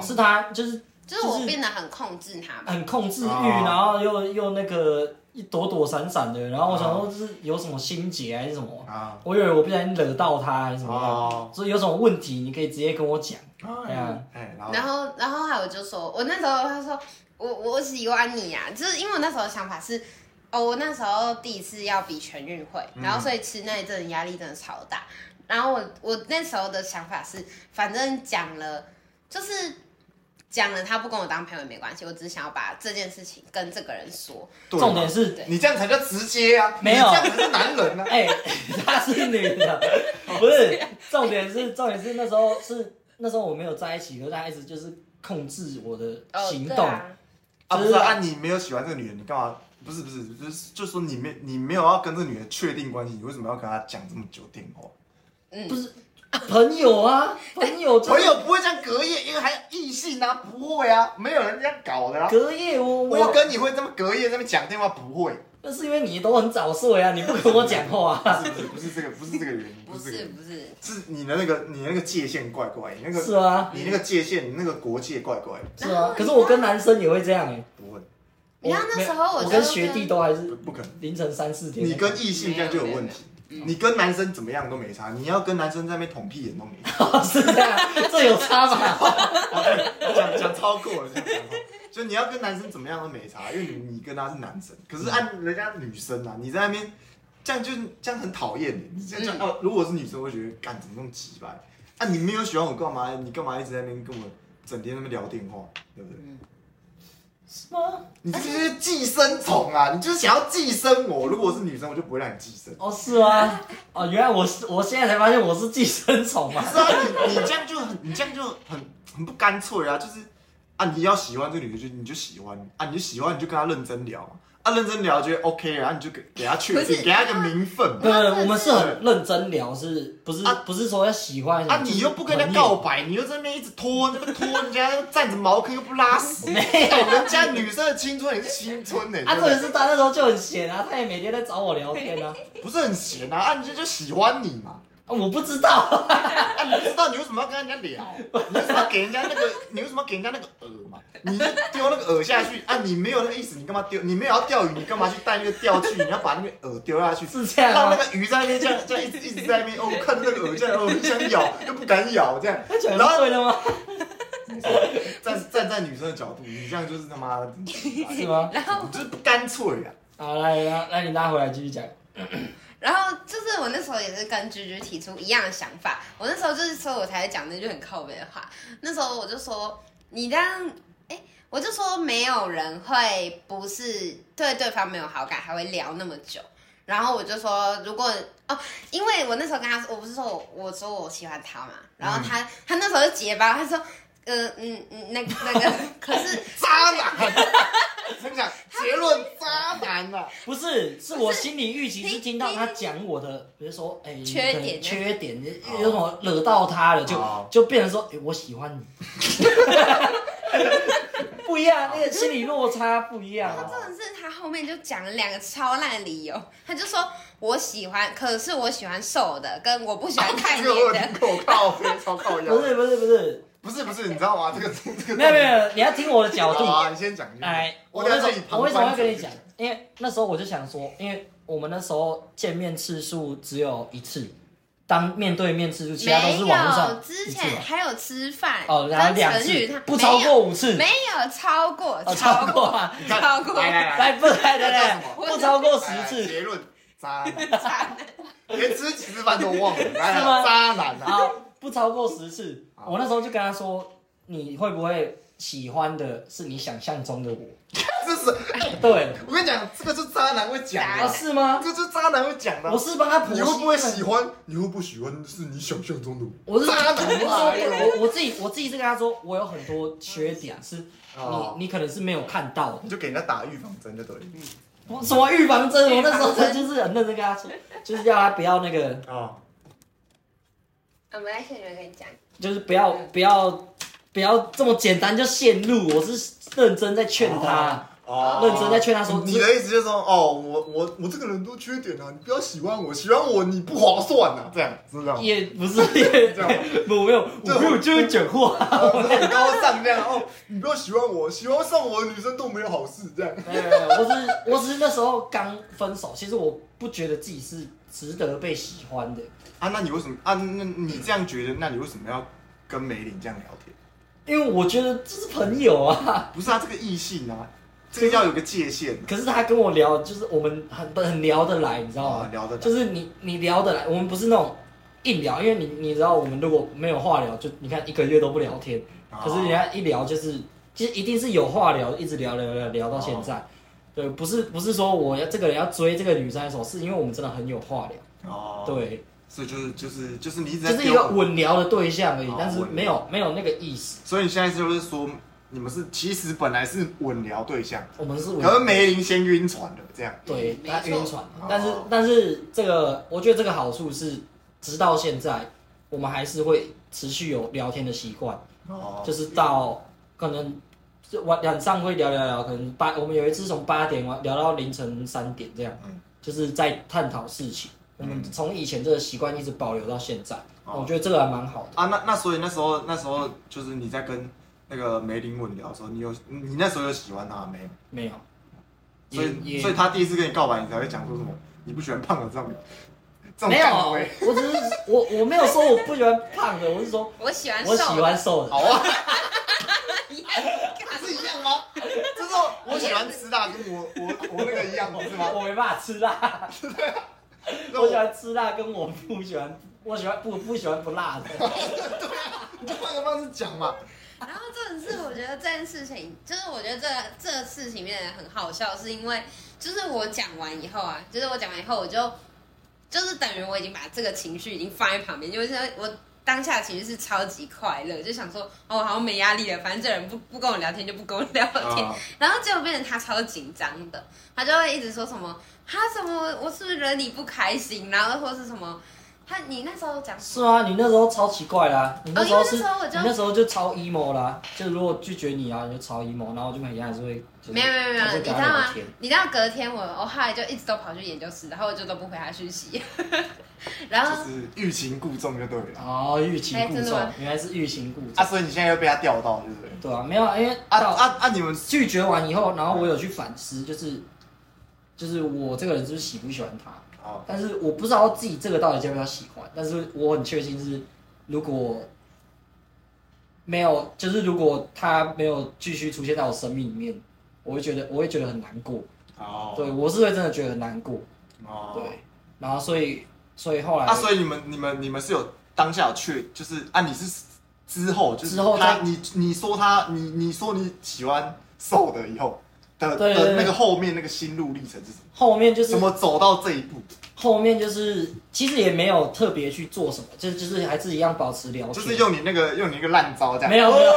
是他就是就是我变得很控制他嘛。很控制欲，哦。然后又又那个一躲躲闪闪的，然后我想说这是有什么心结还是什么，啊我以为我不小心惹到他还是什么。样，哦，所以有什么问题你可以直接跟我讲，对啊，哎，然后？然后，然后还有就说，我那时候他说我我喜欢你啊、就是因为我那时候的想法是，哦，我那时候第一次要比全运会，然后所以其实那一阵压力真的超大。然后我我那时候的想法是，反正讲了就是讲了，他不跟我当朋友也没关系，我只是想要把这件事情跟这个人说。对重点是，你这样才叫直接啊！没有你这样才是男人啊！[laughs] 哎、他是女的，[laughs] 不是，重点是重点是那时候是那时候我没有在一起，可是他一直就是控制我的哦，行动，对啊，啊，不是是啊，你没有喜欢这个女人，你干嘛？不是不是，就是就说你没你没有要跟这个女人确定关系，你为什么要跟她讲这么久电话？嗯不，是 [laughs] 朋友啊，[laughs] 朋友朋友不会这样隔夜，因为还有异性啊，不会啊，没有人这样搞的啦。隔夜我我。我跟你会这么隔夜这么讲电话，不会，那是因为你都很早睡啊，你不跟我讲话、[laughs] 啊，不是不是不是这个不是这个原因，不是不是，是。你的那个你那个界限怪怪，你那个是啊。你那个界限，你那个国界怪怪，是啊，可是我跟男生也会这样哎、不会，你看那时候我我跟学弟都还是不可能。凌晨三四点，你跟异性这样就有问题，你跟男生怎么样都没差，你要跟男生在那边捅屁眼都没差。[laughs] 是这样，这有差吗？[laughs] 讲讲超过了，[laughs] 就你要跟男生怎么样都没差，因为你你跟他是男生，可是按人家女生啊，你在那边这样就这样很讨厌你，你这样、嗯哦，如果是女生，我会觉得干怎么那么鸡掰啊？你没有喜欢我干嘛？你干嘛一直在那边跟我整天在那边聊电话，对不对？是吗？你这就是寄生虫啊！你就是想要寄生我。如果我是女生，我就不会让你寄生。哦，是吗？哦，原来我是，我现在才发现我是寄生虫啊！是啊，你你这样就很，你这样就很很不干脆啊！就是啊，你要喜欢这个女的，就你就喜欢啊，你就喜欢你就跟她认真聊嘛。啊，认真聊觉得 OK，然后你就给给他确定，给他一个名分对嘛。对，我们是很认真聊，是不是啊？不是说要喜欢啊，你又不跟人家告白，你又在那边一直拖，拖人家又占着茅坑又不拉屎，[laughs] 没有人家女生的青春也是青春呢、[laughs] 啊，对不对重点是他那时候就很闲啊，他也每天在找我聊天啊。[laughs] 不是很闲啊？啊，人家就喜欢你嘛。啊我不知道，[laughs] 啊，你不知道你为什么要跟人家聊？你为什么要给人家那个？你为什么要给人家那个饵嘛？你就丢那个饵下去啊！你没有那个意思，你干嘛丢？你没有要钓鱼，你干嘛去带那个钓具？你要把那个饵丢下去，是这样吗？让那个鱼在那边这样这样一直一直在那边哦，看着那个饵这样哦，想咬又不敢咬这样。然后的对了吗？[laughs] 站站在女生的角度，你这样就是他妈的，是吗？然后你就是不干脆啊！好，来来来，你拉回来继续讲。然后就是我那时候也是跟居居提出一样的想法，我那时候就是说我才讲那句很靠背的话，那时候我就说你这样，哎，我就说没有人会不是对对方没有好感还会聊那么久，然后我就说如果哦，因为我那时候跟他说，我不是说我我说我喜欢他嘛，然后他、他那时候就结巴，他说。呃嗯嗯，那个那个，可是 [laughs] 渣男，我跟你讲，结论渣男呐、啊！不是，是我心理预期是听到他讲我的，比如说，哎、缺点缺点，有什么惹到他了，就哦就变成说，哎、我喜欢你，[laughs] 不一样，那个心理落差不一样啊。然后真的是他后面就讲了两个超烂理由，他就说我喜欢，可是我喜欢瘦的，跟我不喜欢太这个我有黏的。听过，靠背超靠腰。不是不是不是，不是不是，你知道吗？这个这个没有没有，你要听我的角度。好啊，你先讲。你先讲哎，我我那时候我为什么会跟你讲？因为那时候我就想说，因为我们那时候见面次数只有一次，当面对面次数，其他都没是网络，上之。前还有吃饭，哦，然后跟两陈宇他次，不超过五次，没有超过，哦，超过超过来来来，不来来不超过十来来次。结论：渣男，[laughs] 连吃几次饭都忘了，是吗渣男啊！好，不超过十次。我那时候就跟他说，你会不会喜欢的是你想象中的我？[laughs] 这是 [laughs] 对，我跟你讲，这个是渣男会讲啊的，是吗？这就是渣男会讲的我。是帮他剖析。你会不会喜欢？你会不会喜欢是你想象中的我？我是渣男我是哎呦，我我自己我自己是跟他说，我有很多缺点是你哦你可能是没有看到的。你就给人家打预防针就对了。我什么预防针？我那时候就是很认真跟他说，就是要他不要那个，啊，我们来现学跟你讲，就是不要不要不要这么简单就陷入。我是认真在劝他，哦认真在劝他说，你的意思就是说，哦，我我我这个人都缺点啊，你不要喜欢我，喜欢我你不划算啊，这样是这样吗。也不是 [laughs] 也这样不我没有我没有就是讲话。哦很高尚这样哦，你不要喜欢我，喜欢上我的女生都没有好事这样。没有，我只是我只是那时候刚分手，其实我不觉得自己是值得被喜欢的。啊，那你为什么啊？那你这样觉得，那你为什么要跟梅林这样聊天？因为我觉得这是朋友啊，不是啊，这个异性啊，这个要有个界限。可是他跟我聊，就是我们很很聊得来，你知道吗？啊，聊得来。就是你你聊得来，我们不是那种硬聊，因为你你知道，我们如果没有话聊，就你看一个月都不聊天，哦。可是人家一聊就是，其实一定是有话聊，一直聊聊聊聊到现在。对，不是不是说我要这个人要追这个女生的时候，是因为我们真的很有话聊。哦，，对，所以就是就是就是你一直在就是一丢个稳聊的对象而已哦，但是稳聊。没有没有那个意思。所以你现在就是说，你们是其实本来是稳聊对象，我们是稳可是梅林先晕船的，这样。对他晕船哦，但是但是这个我觉得这个好处是，直到现在我们还是会持续有聊天的习惯，哦，就是到可能就晚晚上会聊聊聊，可能八我们有一次从八点晚聊到凌晨三点这样。嗯，就是在探讨事情。我们从以前这个习惯一直保留到现在，哦。我觉得这个还蛮好的。啊，那那所以那时候那时候就是你在跟那个梅林稳聊的时候，你有你那时候有喜欢他没有？没有，所以所以他第一次跟你告白，你才会讲说什么你不喜欢胖的这种这种没有，我只是我我没有说我不喜欢胖的，我是说我喜欢我瘦的，喜欢瘦的。好啊，[laughs] 不 [laughs] 是一样吗？就是我喜欢吃辣，跟我我我那个一样，不是吗？我没办法吃辣，[laughs] 那我喜欢吃辣，跟我不喜欢，我喜欢不不喜欢不辣的。你就换个方式讲嘛。然后这种是我觉得这件事情，就是我觉得这这个事情变得很好笑，是因为就是我讲完以后啊，就是我讲完以后，我就就是等于我已经把这个情绪已经放在旁边，就是我当下其实是超级快乐，就想说哦，我好像没压力了，反正这人不不跟我聊天就不跟我聊天，啊 [laughs] 然后结果变成他超紧张的，他就会一直说什么他什么我是不是惹你不开心，然后或是什么他你那时候讲是啊，你那时候超奇怪啦，你那时候哦因是，为那时候我就你那时候就超 emo 啦，就如果拒绝你啊，你就超 emo，然后我就每天还是会，就是没有没有没有，还是会跟你知道吗他聊天。？你知道隔天我我后来就一直都跑去研究室，然后我就都不回他讯息，[laughs] 然后就是欲擒故纵就对了。哦，欲擒故纵哎真的吗，原来是欲擒故纵啊，纵。所以你现在又被他钓到，对不对？对啊，没有啊，因为啊到啊啊！你们拒绝完以后，然后我有去反思，就是就是我这个人是不是喜不喜欢他？哦，但是我不知道自己这个到底叫不叫喜欢，但是我很确信是，如果没有，就是如果他没有继续出现在我生命里面，我会觉得我会觉得很难过。哦，对我是会真的觉得很难过。哦，对，然后所以所以后来啊，所以你们你们你们是有当下有确，就是啊，你是之后就是之后他你你说他你你说你喜欢瘦的以后的对对对。的那个后面那个心路历程是什么？后面就是怎么走到这一步？后面就是其实也没有特别去做什么，就就是还是一样保持聊天，就是用你那个用你那个烂招这样，没有没有。哦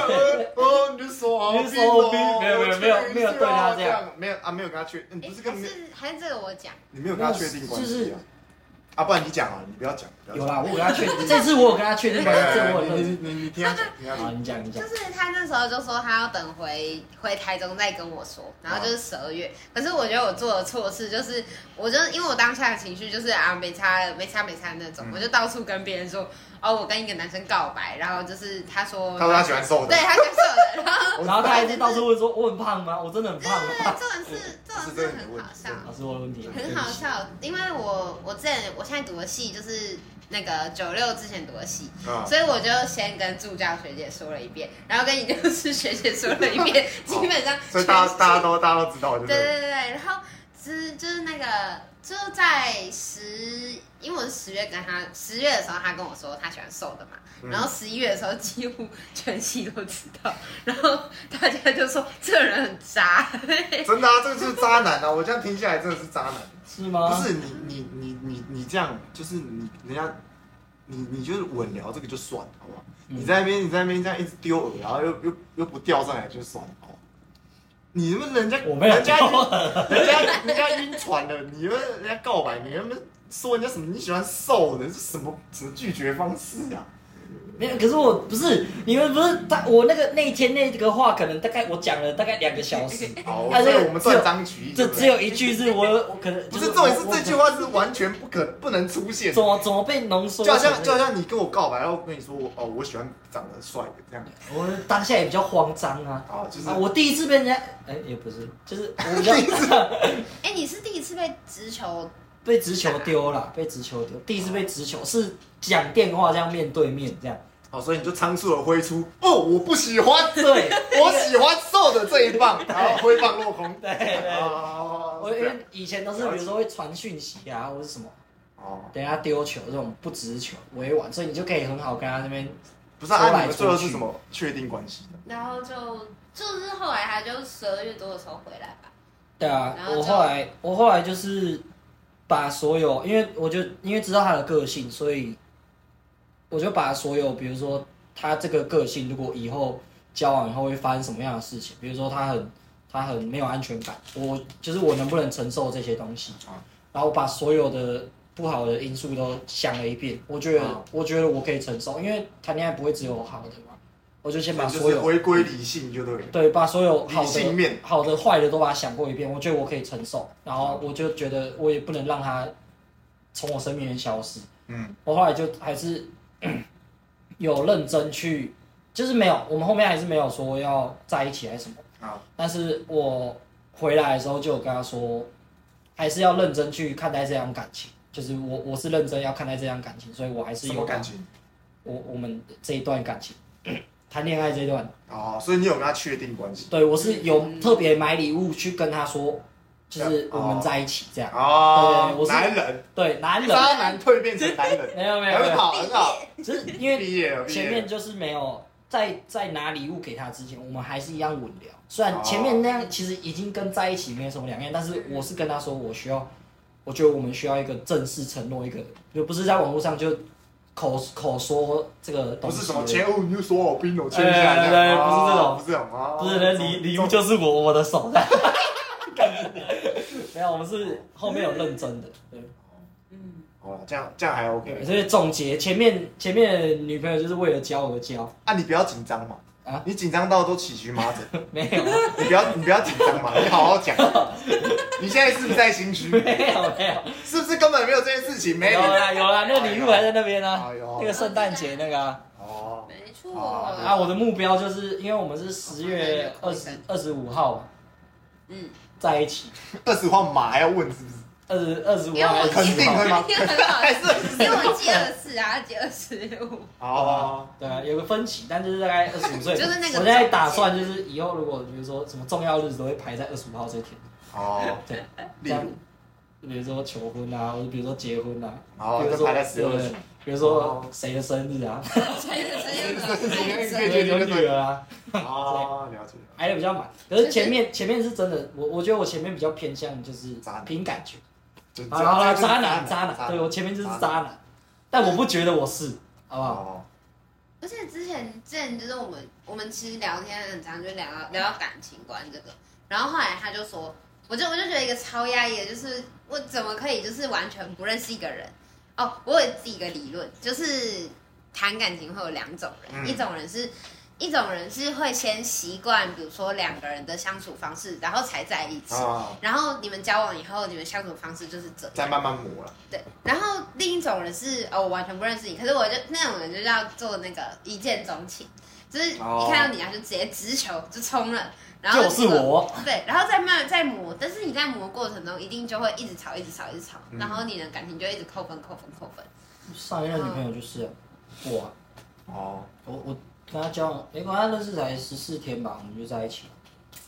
哦哦，你就说 [laughs] 好你就说好冰哦冰没有没有没有没有对他这样，没有啊，没有跟他确，不是跟没有还是还是这个我讲，你没有跟他确定关就是系啊？啊，不然你讲啊，你不要讲，不要讲有啦，我有跟他确 [laughs] 认，这次我有跟他确定，对这我很认真。你你你你听他讲，听他好，讲。你讲你讲就，是他那时候就说他要等回回台中再跟我说，然后就是十二月。可是我觉得我做的错事就是，我就因为我当下的情绪就是啊没差没差没差那种，嗯我就到处跟别人说哦我跟一个男生告白，然后就是他说他说他喜欢瘦的对他喜欢瘦的，[laughs] 然后然后他还是到处问说我很胖吗？我真的很胖对，吗？[laughs] 这种是这种是很好笑。啊，是我的问题，很好笑，因为我我之前我现在读的戏就是那个九六之前读的戏，啊，所以我就先跟助教学姐说了一遍，然后跟研究室学姐说了一遍，基本上所以大家大家都大家都知道，对不对对？对对对，然后之就是那个就在十，因为我是十月跟他十月的时候，他跟我说他喜欢瘦的嘛，嗯然后十一月的时候几乎全系都知道，然后大家就说这个人很渣，[laughs] 真的啊，这个就是渣男啊！我这样听下来真的是渣男。是吗？不是你你你你你这样，就是你人家你你就是稳聊这个就算了，好不好？嗯你在那边你在那边这样一直丢饵，然后又又又不钓上来就算了，好不好？你们人家我没有人家丢人家人家晕船了，你们人家告白，你们说人家什么你喜欢瘦的，是什么什么拒绝方式啊？没有，可是我不是你们不是他，我那个那一天那个话，可能大概我讲了大概两个小时，[laughs] 好，啊这个我们断章取义，这只有一句是我我可能不是重点是我这句话是完全不可不能出现怎。么怎么被浓缩就好？像 [laughs] 就好像你跟我告白，然后我跟你说我哦，我喜欢长得帅的这样我当下也比较慌张啊。啊，就是啊，我第一次被人家，哎、也不是，就是我比较 [laughs] 哎，你是第一次被直球被直球丢了，[laughs] 被直球丢，第一次被直球是讲电话这样面对面这样，哦，所以你就仓促的挥出哦，我不喜欢，[laughs] 对 [laughs] 我喜欢瘦的这一棒，然后挥棒落空。对对。哦，我因为以前都是比如说会传讯息啊，或是什么，哦，等下丢球这种不直球委婉，所以你就可以很好跟他那边不是你们最后说是什么确定关系的？然后就就是后来他就十二月多的时候回来吧。对啊然，后就我后来我后来就是把所有，因为我就因为知道他的个性，所以我就把所有，比如说他这个个性，如果以后交往以后会发生什么样的事情，比如说他很他很没有安全感，我就是我能不能承受这些东西啊，然后把所有的不好的因素都想了一遍，我觉得、啊我觉得我可以承受，因为谈恋爱不会只有好的嘛，我就先把所有回归理性就对了。对，把所有好理性的面、好的、坏的都把它想过一遍，我觉得我可以承受，然后我就觉得我也不能让他从我生命里面消失。嗯，我后来就还是 [clears throat] 有认真去，就是没有，我们后面还是没有说要在一起还是什么，啊，但是我回来的时候就有跟他说，还是要认真去看待这段感情，就是我我是认真要看待这段感情，所以我还是有么感情？我我们这一段感情，谈恋爱这一段。哦，所以你有跟他确定关系？对，我是有特别买礼物去跟他说，就是我们在一起这样。哦对我，是男人，对，男人渣男蜕变成男人，没有没有，很好很好。只是因为前面就是没有在在拿礼物给他之前，我们还是一样稳聊。虽然前面那样其实已经跟在一起没什么两样，但是我是跟他说，我需要，我觉得我们需要一个正式承诺，一个就不是在网络上就口口说这个东西，不是什么前五，你就说我冰我签一哎下，对这样不是这种。哦不是这种啊，不是那礼礼物就是我我的手的。没有，我们是后面有认真的，对。嗯，哦，这样这样还 OK。所以总结前面前面的女朋友就是为了交而交，啊，你不要紧张嘛，啊你紧张到都起荨麻疹，[laughs] 没有你不要你不要紧张嘛，你好好讲。[laughs] 你现在是不是在心虚？没有没有，是不是根本没有这件事情？没有啦有啦，那个礼物还在那边呢哎，呦那个圣诞节那个啊。哦，没错。啊啊，我的目标就是因为我们是十月二十二十五号嘛嗯，在一起，二十号马还要问是不是？二十二十五因为我号还是肯定会吗？因为很好还是因为我记二四啊，记二十五。哦，对啊，有个分歧，但就是大概二十五岁。[laughs] 就是那个我现在打算就是以后如果比如说什么重要日子都会排在二十五号这天，哦，对，例如，比如说求婚啊，或者比如说结婚啊，哦比如说排在12对月比如说谁的生日啊，谁的生日呢？对对，有女儿啊，哦，[laughs] 了解。挨的比较满。可是前面前面是真的，我我觉得我前面比较偏向就是凭感觉。就好了好了，渣男渣男，对我前面就是渣男，但我不觉得我是，好不好？哦，而且之前之前就是我们我们其实聊天很常就聊到聊到感情观这个，然后后来他就说，我就我就觉得一个超压抑的，就是我怎么可以就是完全不认识一个人？哦，我有自己一个理论，就是谈感情会有两种人，嗯一种人是。一种人是会先习惯，比如说两个人的相处方式，然后才在一起。哦，然后你们交往以后，你们相处方式就是这样。再慢慢磨了。对，然后另一种人是哦，我完全不认识你，可是我就那种人就要做那个一见钟情，就是一哦看到你啊就直接直球就冲了，然后就是我，对，然后再慢慢再磨，但是你在磨过程中一定就会一直吵，一直吵，一直吵，嗯。然后你的感情就一直扣分、扣分、扣分。上一任女朋友就是啊我啊，哦，我我跟他交往，哎，跟她认识才十四天吧，我们就在一起了，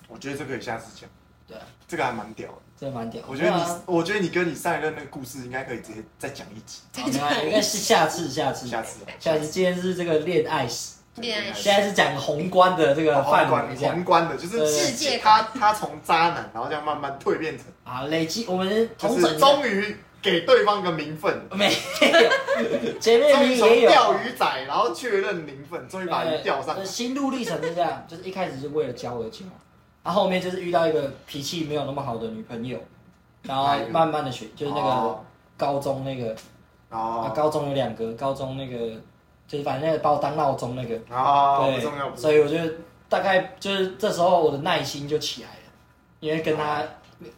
我觉得这个可以下次讲，对啊，这个还蛮屌的。真的蛮屌。我觉得你，我觉得你跟你上一任那个故事应该可以直接再讲一集，好没关系应该是下次下次下次。下次，今天是这个恋爱史，恋爱现在是讲宏观的这个宏范围宏观的，就是世界他他从渣男，然后这样慢慢蜕变成，啊，累积我们就是同整终于给对方一个名分，没有，前面终于从也有。钓鱼仔，然后确认名分，终于把鱼钓上呃。心路历程是这样，就是一开始是为了交而交，然后后面就是遇到一个脾气没有那么好的女朋友，然后慢慢的学，就是那个哦。高中那个啊，哦高中有两个，高中那个就是反正那个把我当闹钟那个，哦，不对重要，不重所以我觉得大概就是这时候我的耐心就起来了，因为跟他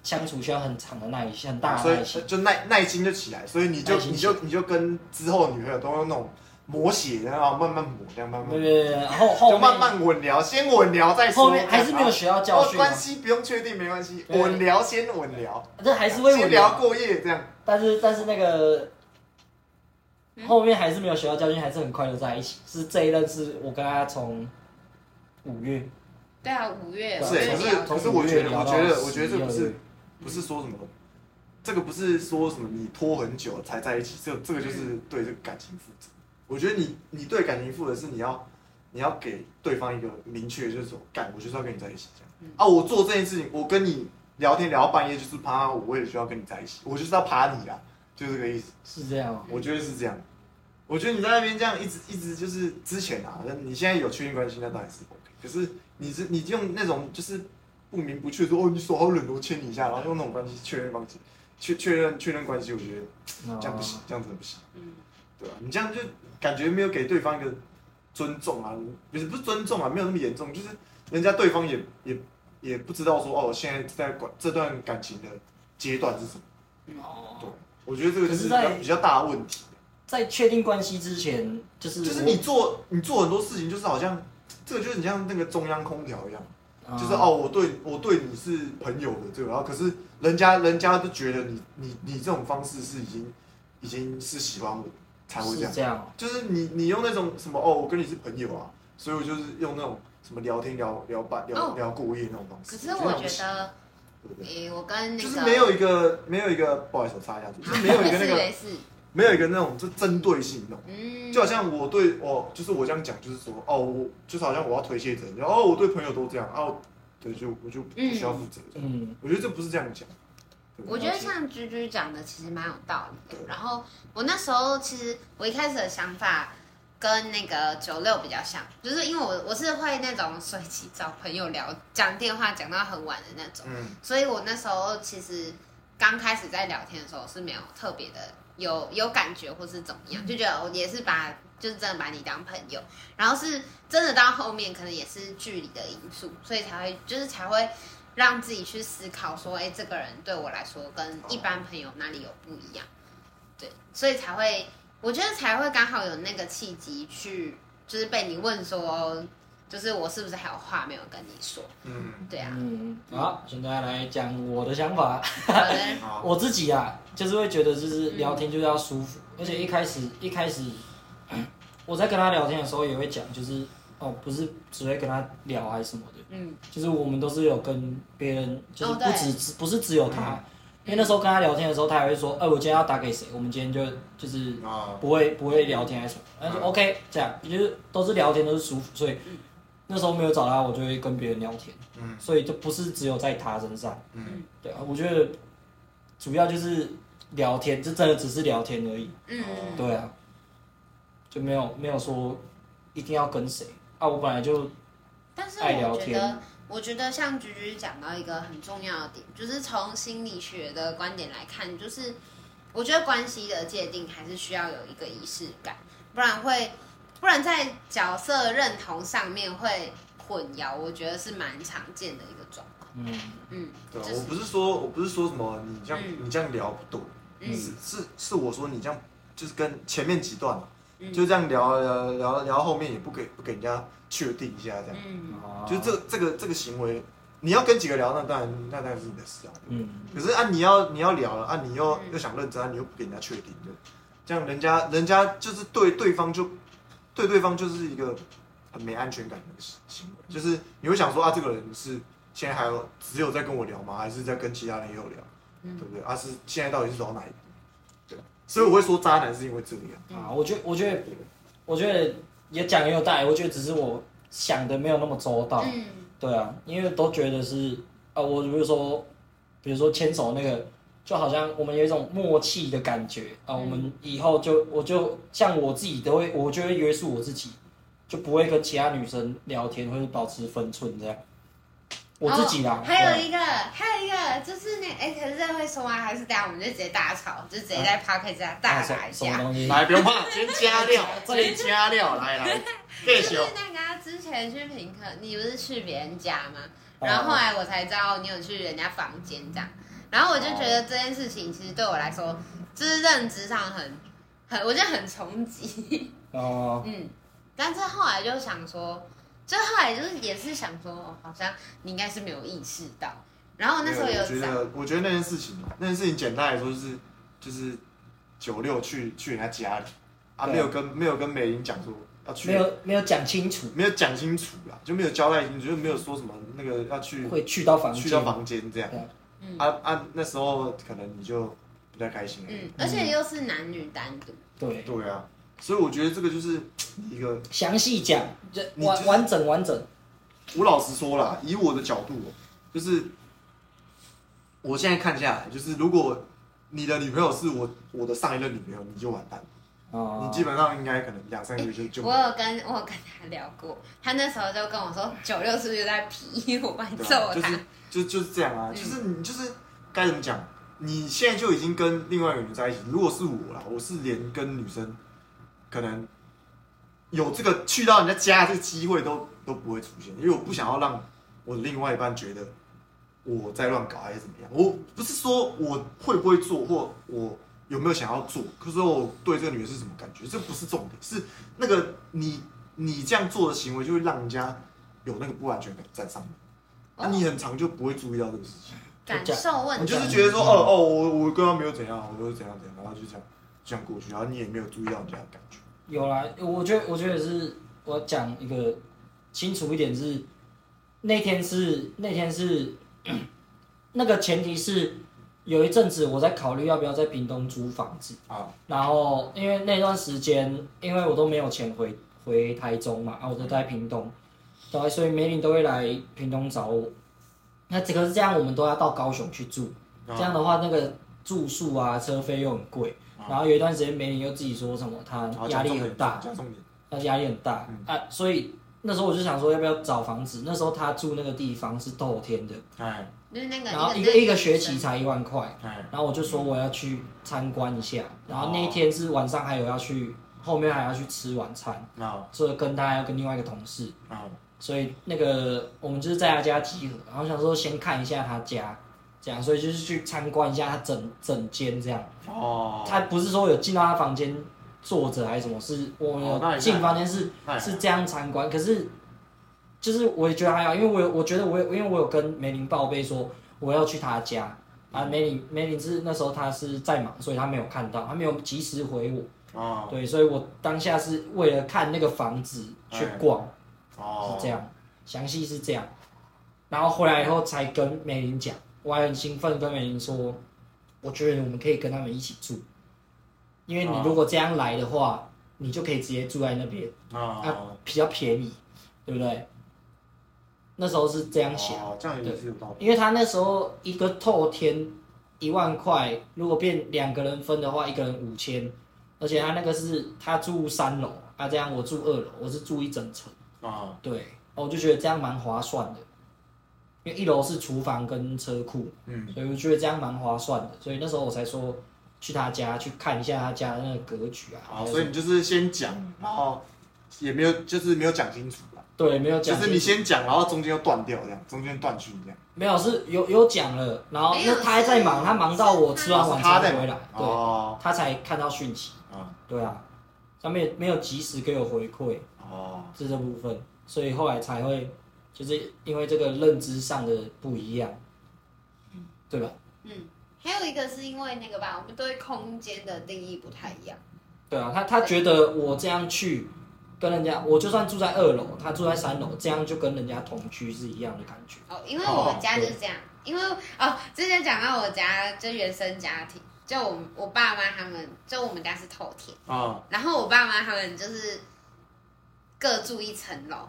相处需要很长的耐心，很大的耐心。就耐耐心就起来，所以你就你就你就跟之后女朋友都用那种磨血，然后慢慢磨，这样慢慢对对对，然后后就慢慢稳聊，先稳聊再说。后面还是没有学到教哦，训啊关，系不用确定没关系，对稳聊先稳聊，这还是会先稳聊过夜这样。但是但是那个嗯后面还是没有学到教训，还是很快就在一起。是这一任是我跟他从五月，对啊，五月对是，可是可是我觉得，我觉得，我觉得这不是不是说什么，这个不是说什么你拖很久才在一起，这这个就是对这个感情负责。我觉得你你对感情负责是你要你要给对方一个明确，就是说干，我就是要跟你在一起这样。嗯啊，我做这件事情，我跟你聊天聊到半夜，就是怕我我也需要跟你在一起，我就是要爬你啊，就是这个意思。是这样哦。我觉得是这样。我觉得你在那边这样一直一直就是之前啊，那你现在有确定关系，那当然是 OK。可是你是你用那种就是不明不确说哦，你手好冷，我牵你一下，然后用那种关系确认关系，确确认确认关系，我觉得这样不行，这样真的不行，嗯，对吧？你这样就感觉没有给对方一个尊重啊，不是不是尊重啊，没有那么严重，就是人家对方也也也不知道说哦，现在在管这段感情的阶段是什么。哦对，我觉得这个就是比较大的问题。在确定关系之前，就是就是你做你做很多事情，就是好像这个就是你像那个中央空调一样，啊就是哦，我对我对你是朋友的这个，然后可是人家人家都觉得你你你这种方式是已经已经是喜欢我才会这样，是这样哦。就是你你用那种什么哦，我跟你是朋友啊，所以我就是用那种什么聊天聊聊半聊、哦聊过夜那种方式。可是我觉得，对不对？诶，我跟那个就是没有一个没有一个，不好意思，我插一下嘴，就是没有一个那个没事没事，没有一个那种就针对性那种。嗯，就好像我对我，就是我这样讲，就是说哦，我就是好像我要推卸责任，然后我对朋友都这样，啊，我对，就我就不需要负责。嗯，我觉得这不是这样讲。我觉得像居居讲的其实蛮有道理的。然后我那时候其实我一开始的想法跟那个九六比较像，就是因为我我是会那种随机找朋友聊，讲电话讲到很晚的那种，嗯所以我那时候其实刚开始在聊天的时候是没有特别的有有感觉或是怎么样，就觉得我也是把就是真的把你当朋友，然后是真的到后面可能也是距离的因素，所以才会就是才会让自己去思考说，哎，这个人对我来说跟一般朋友哪里有不一样，对，所以才会我觉得才会刚好有那个契机去，就是被你问说，就是我是不是还有话没有跟你说，嗯，对啊，嗯，好，现在来讲我的想法。[laughs] 我自己啊，就是会觉得就是聊天就是要舒服，而且一开始一开始我在跟他聊天的时候也会讲，就是哦，不是只会跟他聊还是什么的，嗯。就是我们都是有跟别人，就是不只、只不是只有他，因为那时候跟他聊天的时候，他还会说，哎、我今天要打给谁？我们今天就就是啊，不会不会聊天还是什么，他就 OK 这样，就是都是聊天都是舒服，所以那时候没有找他，我就会跟别人聊天，嗯。所以就不是只有在他身上，嗯。对啊，我觉得主要就是聊天，这真的只是聊天而已，嗯。对啊，就没有没有说一定要跟谁。啊，我本来就爱聊天我觉得，我觉得像菊菊讲到一个很重要的点，就是从心理学的观点来看，就是我觉得关系的界定还是需要有一个仪式感，不然会，不然在角色认同上面会混淆，我觉得是蛮常见的一个状况。嗯。嗯，对啊，就是我不是说我不是说什么你这样嗯。你这样聊不对，嗯。是是是我说你这样就是跟前面几段嘛，嗯。就这样聊聊聊聊到后面也不给不给人家确定一下这样，嗯。啊就这这个这个行为，你要跟几个聊，那当然那当然是你的事啊。嗯。可是啊，你要你要聊了啊，你又嗯。又想认真，啊你又不给人家确定的，这样人家人家就是对对方就对对方就是一个很没安全感的行行为，就是你会想说啊，这个人是现在还有只有在跟我聊吗？还是在跟其他人也有聊，嗯对不对？啊，是现在到底是走到哪一步？对，所以我会说渣男是因为这样。啊，我觉得我觉得我觉得也讲也有道理，我觉得只是我想的没有那么周到，嗯对啊，因为都觉得是啊，我比如说比如说牵手那个。就好像我们有一种默契的感觉啊，我们以后就我就像我自己都会，我就会约束我自己，就不会跟其他女生聊天，或者保持分寸这样。我自己啦，哦还有一个，还有一个就是那哎、可是这会说吗？还是等下我们就直接大吵，就直接在 p o c k e t 上大打一下。来，不用怕，先加料，[laughs] 先加料，来来，就是。那个啊之前去平克，你不是去别人家吗？哦然后后来我才知道你有去人家房间这样，然后我就觉得这件事情其实对我来说，就是认知上很很，我觉得很冲击。哦，[laughs] 嗯，但是后来就想说，就后来就是也是想说，哦，好像你应该是没有意识到。然后那时候有有，我觉得，我觉得那件事情，那件事情简单来说就是就是九六去去人家家里啊，没有跟没有跟美玲讲说要去，没有没有讲清楚，没有讲清楚啦，就没有交代清楚，就没有说什么那个要去会去到房间，去到房间这样对。嗯。啊啊，那时候可能你就不太开心了。嗯，而且又是男女单独，对，对啊，所以我觉得这个就是一个，详细讲，完完整完整，我老实说啦，以我的角度哦，就是我现在看下来，就是如果你的女朋友是我我的上一任女朋友，你就完蛋。了，哦，你基本上应该可能两三个月就就我有跟我有跟他聊过，他那时候就跟我说九六是不是在皮，我帮你对揍他。啊就就就是这样啊，嗯就是你就是该怎么讲？你现在就已经跟另外一个人在一起，如果是我啦，我是连跟女生可能有这个去到人家家这个机会都都不会出现，因为我不想要让我的另外一半觉得我在乱搞还是怎么样。我不是说我会不会做或我有没有想要做，可是我对这个女人是什么感觉，这不是重点，是那个你你这样做的行为就会让人家有那个不安全感在上面。那、你很长就不会注意到这个事情，感受问题，你就是觉得说，哦哦，我我跟他没有怎样，我就是怎样怎样，然后就这样这样过去，然后你也没有注意到人家的感觉。有啦，我觉得我觉得是我讲一个清楚一点是，那天是那天是那个前提是有一阵子我在考虑要不要在屏东租房子，啊，然后因为那段时间，因为我都没有钱回回台中嘛，啊，我都在屏东，对，所以梅林都会来屏东找我。那这个是这样，我们都要到高雄去住，啊这样的话那个住宿啊、车费又很贵，然后有一段时间梅林又自己说什么他好压力很大，讲重点，他压力很大、啊，所以那时候我就想说要不要找房子。那时候他住那个地方是透天的，哎。就是那个然后一一个一个学期才一万块，哎，然后我就说我要去参观一下，然后那一天是晚上还有要去，后面还要去吃晚餐，那所以跟他要跟另外一个同事，啊所以那个我们就是在他家集合，然后想说先看一下他家，这样，所以就是去参观一下他整整间这样。哦，他不是说有进到他房间坐着还是什么，是我们有进房间是是这样参观，可是就是我也觉得还好，因为我有我觉得我有因为我有跟梅林报备说我要去他家啊，梅林梅林是那时候他是在忙，所以他没有看到，他没有及时回我，哦。对，所以我当下是为了看那个房子去逛，哦，是这样，详细是这样，然后回来以后才跟美玲讲，我还很兴奋跟美玲说，我觉得我们可以跟他们一起住，因为你如果这样来的话，你就可以直接住在那边，啊啊，比较便宜，对不对？那时候是这样想，哦，这样也是有道理，因为他那时候一个透天一万块，如果变两个人分的话，一个人五千，而且他那个是他住三楼啊，这样我住二楼，我是住一整层。啊。对，哦我就觉得这样蛮划算的，因为一楼是厨房跟车库，嗯，所以我觉得这样蛮划算的，所以那时候我才说去他家去看一下他家的那个格局啊。好，所以你就是先讲，然后也没有就是没有讲清楚啦，对没有讲就，是你先讲，然后中间又断掉这样，中间断续这样，没有是有有讲了，然后没有那他还在忙，他忙到我吃完晚餐回来，对，哦。他才看到讯息，啊。对啊，他没有没有及时给我回馈，哦，是这部分，所以后来才会就是因为这个认知上的不一样，对吧？嗯，还有一个是因为那个吧，我们对空间的定义不太一样。对啊，他他觉得我这样去跟人家，我就算住在二楼，他住在三楼，这样就跟人家同居是一样的感觉。哦，因为我们家就是这样，因为哦，之前讲到我家就原生家庭，就我我爸妈他们，就我们家是透天，啊。然后我爸妈他们就是各住一层楼，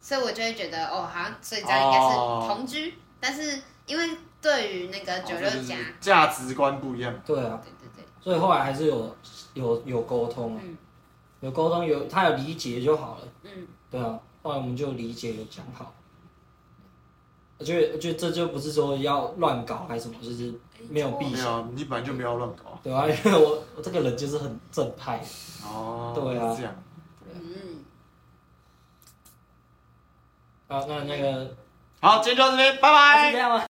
所以我就会觉得哦，好像所以这样应该是同居，但是因为对于那个九六家，价值观不一样，对啊，对对对，所以后来还是有有有沟通啊，嗯。有沟通有他有理解就好了。嗯，对啊，后来我们就理解有讲好。我觉得我觉得这就不是说要乱搞还是什么，就是没有必要，你本来就没有乱搞，对啊，因为我我这个人就是很正派。哦，对啊。是这样，嗯，啊，那那个好，今天就到这边，拜拜啊是这。样吗？